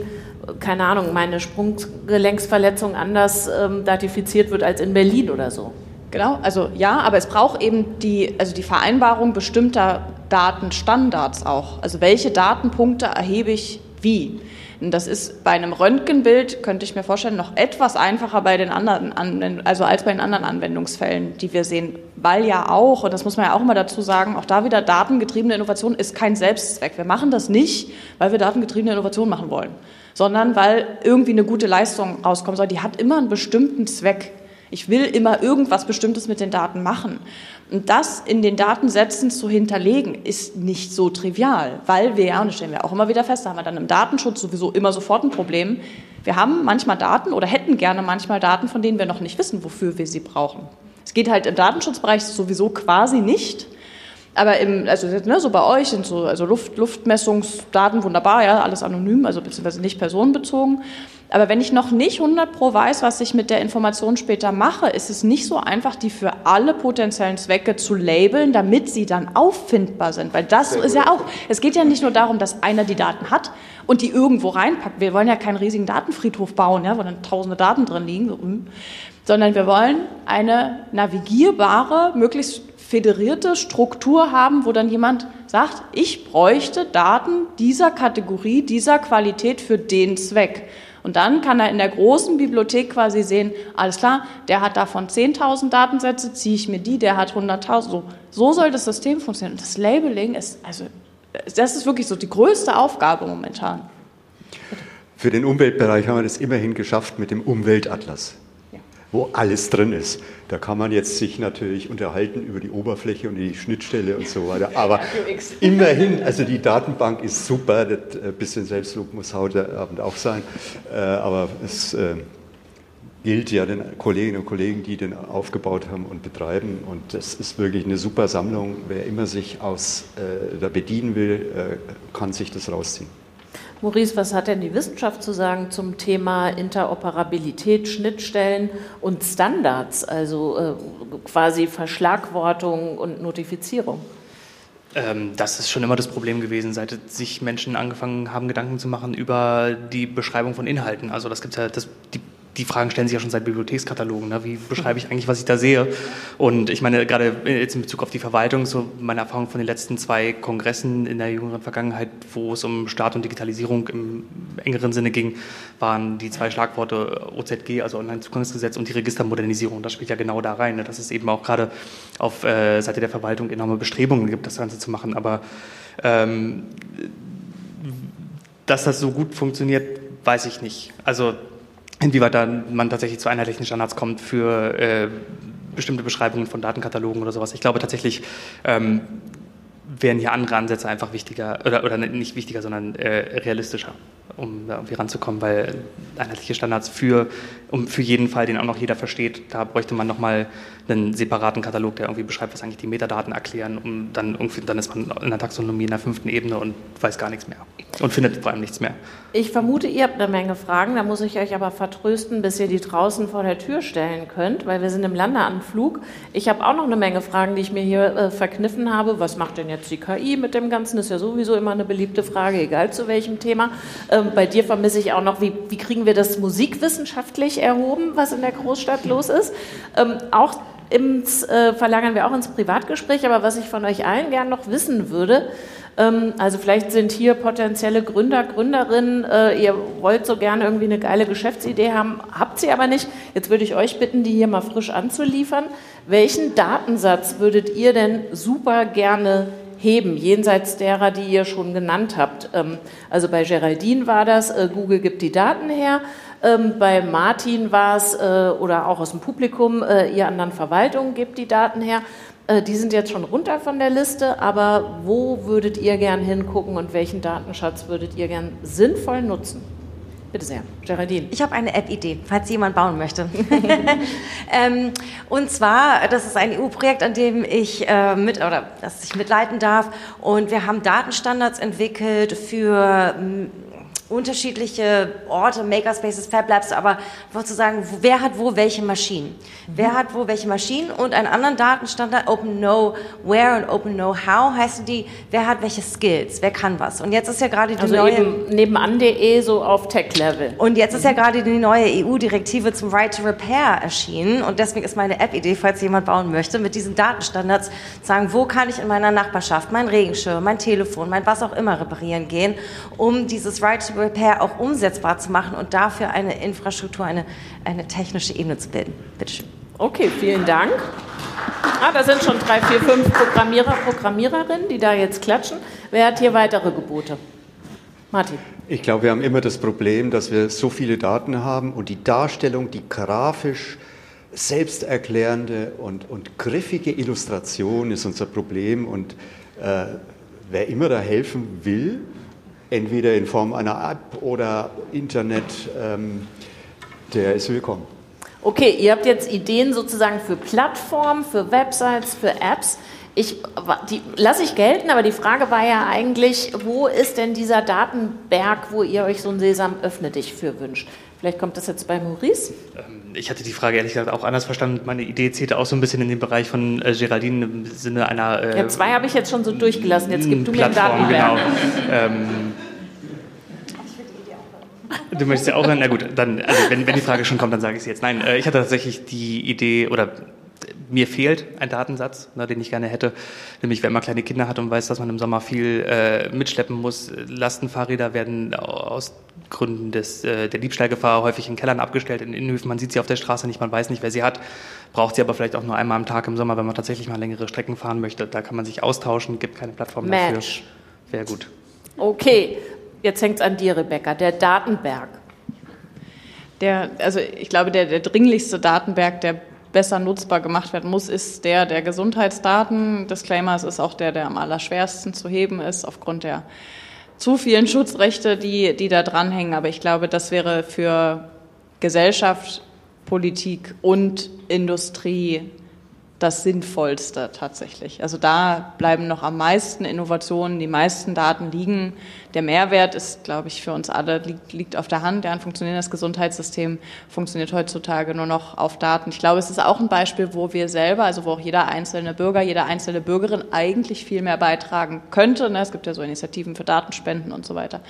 keine Ahnung, meine Sprunggelenksverletzung anders ähm, datifiziert wird als in Berlin oder so. Genau, also ja, aber es braucht eben die, also die Vereinbarung bestimmter Datenstandards auch. Also welche Datenpunkte erhebe ich wie. Und das ist bei einem Röntgenbild, könnte ich mir vorstellen, noch etwas einfacher bei den anderen, also als bei den anderen Anwendungsfällen, die wir sehen, weil ja auch, und das muss man ja auch immer dazu sagen, auch da wieder datengetriebene Innovation ist kein Selbstzweck. Wir machen das nicht, weil wir datengetriebene Innovation machen wollen, sondern weil irgendwie eine gute Leistung rauskommen soll. Die hat immer einen bestimmten Zweck. Ich will immer irgendwas Bestimmtes mit den Daten machen. Und das in den Datensätzen zu hinterlegen, ist nicht so trivial, weil wir, und das stellen wir auch immer wieder fest, da haben wir dann im Datenschutz sowieso immer sofort ein Problem. Wir haben manchmal Daten oder hätten gerne manchmal Daten, von denen wir noch nicht wissen, wofür wir sie brauchen. Es geht halt im Datenschutzbereich sowieso quasi nicht. Aber im, also ne, so bei euch sind so also Luft, Luftmessungsdaten wunderbar, ja, alles anonym, also beziehungsweise nicht personenbezogen. Aber wenn ich noch nicht 100 pro weiß, was ich mit der Information später mache, ist es nicht so einfach, die für alle potenziellen Zwecke zu labeln, damit sie dann auffindbar sind. Weil das ist ja auch, es geht ja nicht nur darum, dass einer die Daten hat und die irgendwo reinpackt. Wir wollen ja keinen riesigen Datenfriedhof bauen, ja, wo dann tausende Daten drin liegen, so, hm. sondern wir wollen eine navigierbare, möglichst föderierte Struktur haben, wo dann jemand sagt, ich bräuchte Daten dieser Kategorie, dieser Qualität für den Zweck. Und dann kann er in der großen Bibliothek quasi sehen, alles klar, der hat davon 10.000 Datensätze, ziehe ich mir die, der hat 100.000. So, so soll das System funktionieren. Und das Labeling ist, also, das ist wirklich so die größte Aufgabe momentan. Für den Umweltbereich haben wir das immerhin geschafft mit dem Umweltatlas wo alles drin ist. Da kann man jetzt sich natürlich unterhalten über die Oberfläche und die Schnittstelle und so weiter. Aber immerhin, also die Datenbank ist super. Das äh, bisschen Selbstlob muss heute Abend auch sein. Äh, aber es äh, gilt ja den Kolleginnen und Kollegen, die den aufgebaut haben und betreiben. Und das ist wirklich eine super Sammlung. Wer immer sich aus da bedienen will, kann sich das rausziehen. Maurice, was hat denn die Wissenschaft zu sagen zum Thema Interoperabilität, Schnittstellen und Standards, also äh, quasi Verschlagwortung und Notifizierung? Ähm, das ist schon immer das Problem gewesen, seit sich Menschen angefangen haben, Gedanken zu machen über die Beschreibung von Inhalten. Also das gibt ja, das, die die Fragen stellen sich ja schon seit Bibliothekskatalogen. Ne? Wie beschreibe ich eigentlich, was ich da sehe? Und ich meine, gerade jetzt in Bezug auf die Verwaltung, so meine Erfahrung von den letzten zwei Kongressen in der jüngeren Vergangenheit, wo es um Staat und Digitalisierung im engeren Sinne ging, waren die zwei Schlagworte OZG, also Onlinezugangsgesetz, und die Registermodernisierung. Das spielt ja genau da rein, ne? dass es eben auch gerade auf äh, Seite der Verwaltung enorme Bestrebungen gibt, das Ganze zu machen. Aber ähm, dass das so gut funktioniert, weiß ich nicht. Also inwieweit man tatsächlich zu einheitlichen Standards kommt für äh, bestimmte Beschreibungen von Datenkatalogen oder sowas. Ich glaube tatsächlich, ähm, wären hier andere Ansätze einfach wichtiger, oder, oder nicht wichtiger, sondern äh, realistischer, um da irgendwie ranzukommen, weil einheitliche Standards für, um für jeden Fall, den auch noch jeder versteht, da bräuchte man nochmal einen separaten Katalog, der irgendwie beschreibt, was eigentlich die Metadaten erklären, um dann irgendwie, dann ist man in der Taxonomie in der fünften Ebene und weiß gar nichts mehr und findet vor allem nichts mehr. Ich vermute, ihr habt eine Menge Fragen, da muss ich euch aber vertrösten, bis ihr die draußen vor der Tür stellen könnt, weil wir sind im Landeanflug. Ich habe auch noch eine Menge Fragen, die ich mir hier äh, verkniffen habe. Was macht denn jetzt die KI mit dem Ganzen? Ist ja sowieso immer eine beliebte Frage, egal zu welchem Thema. Ähm, bei dir vermisse ich auch noch, wie, wie kriegen wir das musikwissenschaftlich erhoben, was in der Großstadt los ist? Ähm, auch ins, äh, verlagern wir auch ins Privatgespräch, aber was ich von euch allen gern noch wissen würde, ähm, also vielleicht sind hier potenzielle Gründer, Gründerinnen, äh, ihr wollt so gerne irgendwie eine geile Geschäftsidee haben, habt sie aber nicht. Jetzt würde ich euch bitten, die hier mal frisch anzuliefern. Welchen Datensatz würdet ihr denn super gerne heben, jenseits derer, die ihr schon genannt habt? Ähm, also bei Geraldine war das, äh, Google gibt die Daten her. Ähm, bei Martin war es äh, oder auch aus dem Publikum, äh, ihr anderen Verwaltungen gebt die Daten her. Äh, die sind jetzt schon runter von der Liste, aber wo würdet ihr gern hingucken und welchen Datenschatz würdet ihr gern sinnvoll nutzen? Bitte sehr, Geraldine. Ich habe eine App-Idee, falls jemand bauen möchte. ähm, und zwar, das ist ein EU-Projekt, an dem ich äh, mit oder das ich mitleiten darf. Und wir haben Datenstandards entwickelt für unterschiedliche Orte, Makerspaces, Fab Labs, aber zu sagen, wer hat wo welche Maschinen? Mhm. Wer hat wo welche Maschinen? Und einen anderen Datenstandard, Open Know Where und Open Know How, heißen die, wer hat welche Skills, wer kann was? Und jetzt ist ja gerade die also neue... Eben nebenan.de so auf Tech-Level. Und jetzt ist ja gerade die neue EU-Direktive zum Right to Repair erschienen und deswegen ist meine App-Idee, falls jemand bauen möchte, mit diesen Datenstandards sagen, wo kann ich in meiner Nachbarschaft mein Regenschirm, mein Telefon, mein was auch immer reparieren gehen, um dieses Right to Repair auch umsetzbar zu machen und dafür eine Infrastruktur, eine, eine technische Ebene zu bilden. Bitte schön. Okay, vielen Dank. Ah, da sind schon drei, vier, fünf Programmierer, Programmiererinnen, die da jetzt klatschen. Wer hat hier weitere Gebote? Martin. Ich glaube, wir haben immer das Problem, dass wir so viele Daten haben und die Darstellung, die grafisch selbsterklärende und, und griffige Illustration ist unser Problem. Und äh, wer immer da helfen will, entweder in Form einer App oder Internet, ähm, der ist willkommen. Okay, ihr habt jetzt Ideen sozusagen für Plattformen, für Websites, für Apps. Ich, die lasse ich gelten, aber die Frage war ja eigentlich, wo ist denn dieser Datenberg, wo ihr euch so ein Sesam öffne dich für wünscht? Vielleicht kommt das jetzt bei Maurice. Ähm, ich hatte die Frage ehrlich gesagt auch anders verstanden. Meine Idee zählte auch so ein bisschen in den Bereich von äh, Geraldine im Sinne einer. Äh, ja, zwei habe ich jetzt schon so durchgelassen. Jetzt gib du mir den Datenberg. Genau. ähm, Du möchtest ja auch, na gut, dann, also wenn, wenn die Frage schon kommt, dann sage ich es jetzt. Nein, äh, ich hatte tatsächlich die Idee, oder mir fehlt ein Datensatz, ne, den ich gerne hätte. Nämlich, wenn man kleine Kinder hat und weiß, dass man im Sommer viel äh, mitschleppen muss. Lastenfahrräder werden aus Gründen des, äh, der Diebstahlgefahr häufig in Kellern abgestellt, in Innenhöfen. Man sieht sie auf der Straße nicht, man weiß nicht, wer sie hat. Braucht sie aber vielleicht auch nur einmal am Tag im Sommer, wenn man tatsächlich mal längere Strecken fahren möchte. Da kann man sich austauschen, gibt keine Plattform Match. dafür. Wäre gut. Okay, Jetzt hängt es an dir, Rebecca, der Datenberg. Der, also ich glaube, der, der dringlichste Datenberg, der besser nutzbar gemacht werden muss, ist der der Gesundheitsdaten. Disclaimer, es ist auch der, der am allerschwersten zu heben ist, aufgrund der zu vielen Schutzrechte, die, die da dranhängen. Aber ich glaube, das wäre für Gesellschaft, Politik und Industrie das Sinnvollste tatsächlich. Also da bleiben noch am meisten Innovationen, die meisten Daten liegen. Der Mehrwert ist, glaube ich, für uns alle liegt, liegt auf der Hand. Ja, ein funktionierendes Gesundheitssystem funktioniert heutzutage nur noch auf Daten. Ich glaube, es ist auch ein Beispiel, wo wir selber, also wo auch jeder einzelne Bürger, jede einzelne Bürgerin eigentlich viel mehr beitragen könnte. Ne, es gibt ja so Initiativen für Datenspenden und so weiter.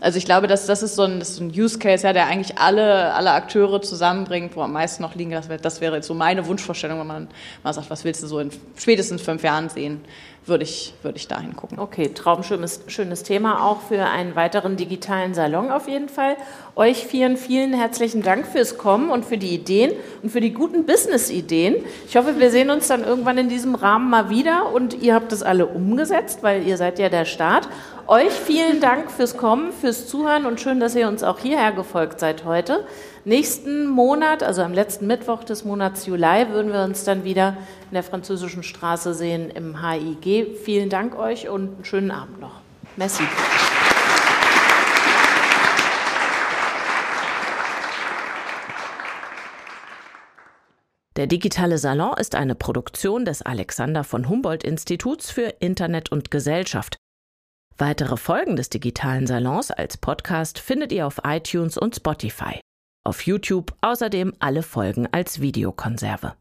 Also ich glaube, dass das ist so ein, das ist ein Use Case, ja, der eigentlich alle, alle Akteure zusammenbringt, wo am meisten noch liegen. Das wäre, das wäre jetzt so meine Wunschvorstellung, wenn man mal sagt, was willst du so in spätestens fünf Jahren sehen, würde ich, würde ich dahin gucken. Okay, traumschönes schönes Thema auch für einen weiteren digitalen Salon auf jeden Fall. Euch vielen, vielen herzlichen Dank fürs Kommen und für die Ideen und für die guten Business-Ideen. Ich hoffe, wir sehen uns dann irgendwann in diesem Rahmen mal wieder und ihr habt es alle umgesetzt, weil ihr seid ja der Start. Euch vielen Dank fürs Kommen, fürs Zuhören und schön, dass ihr uns auch hierher gefolgt seid heute. Nächsten Monat, also am letzten Mittwoch des Monats Juli, würden wir uns dann wieder in der französischen Straße sehen im HIG. Vielen Dank euch und einen schönen Abend noch. Merci. Der digitale Salon ist eine Produktion des Alexander von Humboldt Instituts für Internet und Gesellschaft. Weitere Folgen des digitalen Salons als Podcast findet ihr auf iTunes und Spotify. Auf YouTube außerdem alle Folgen als Videokonserve.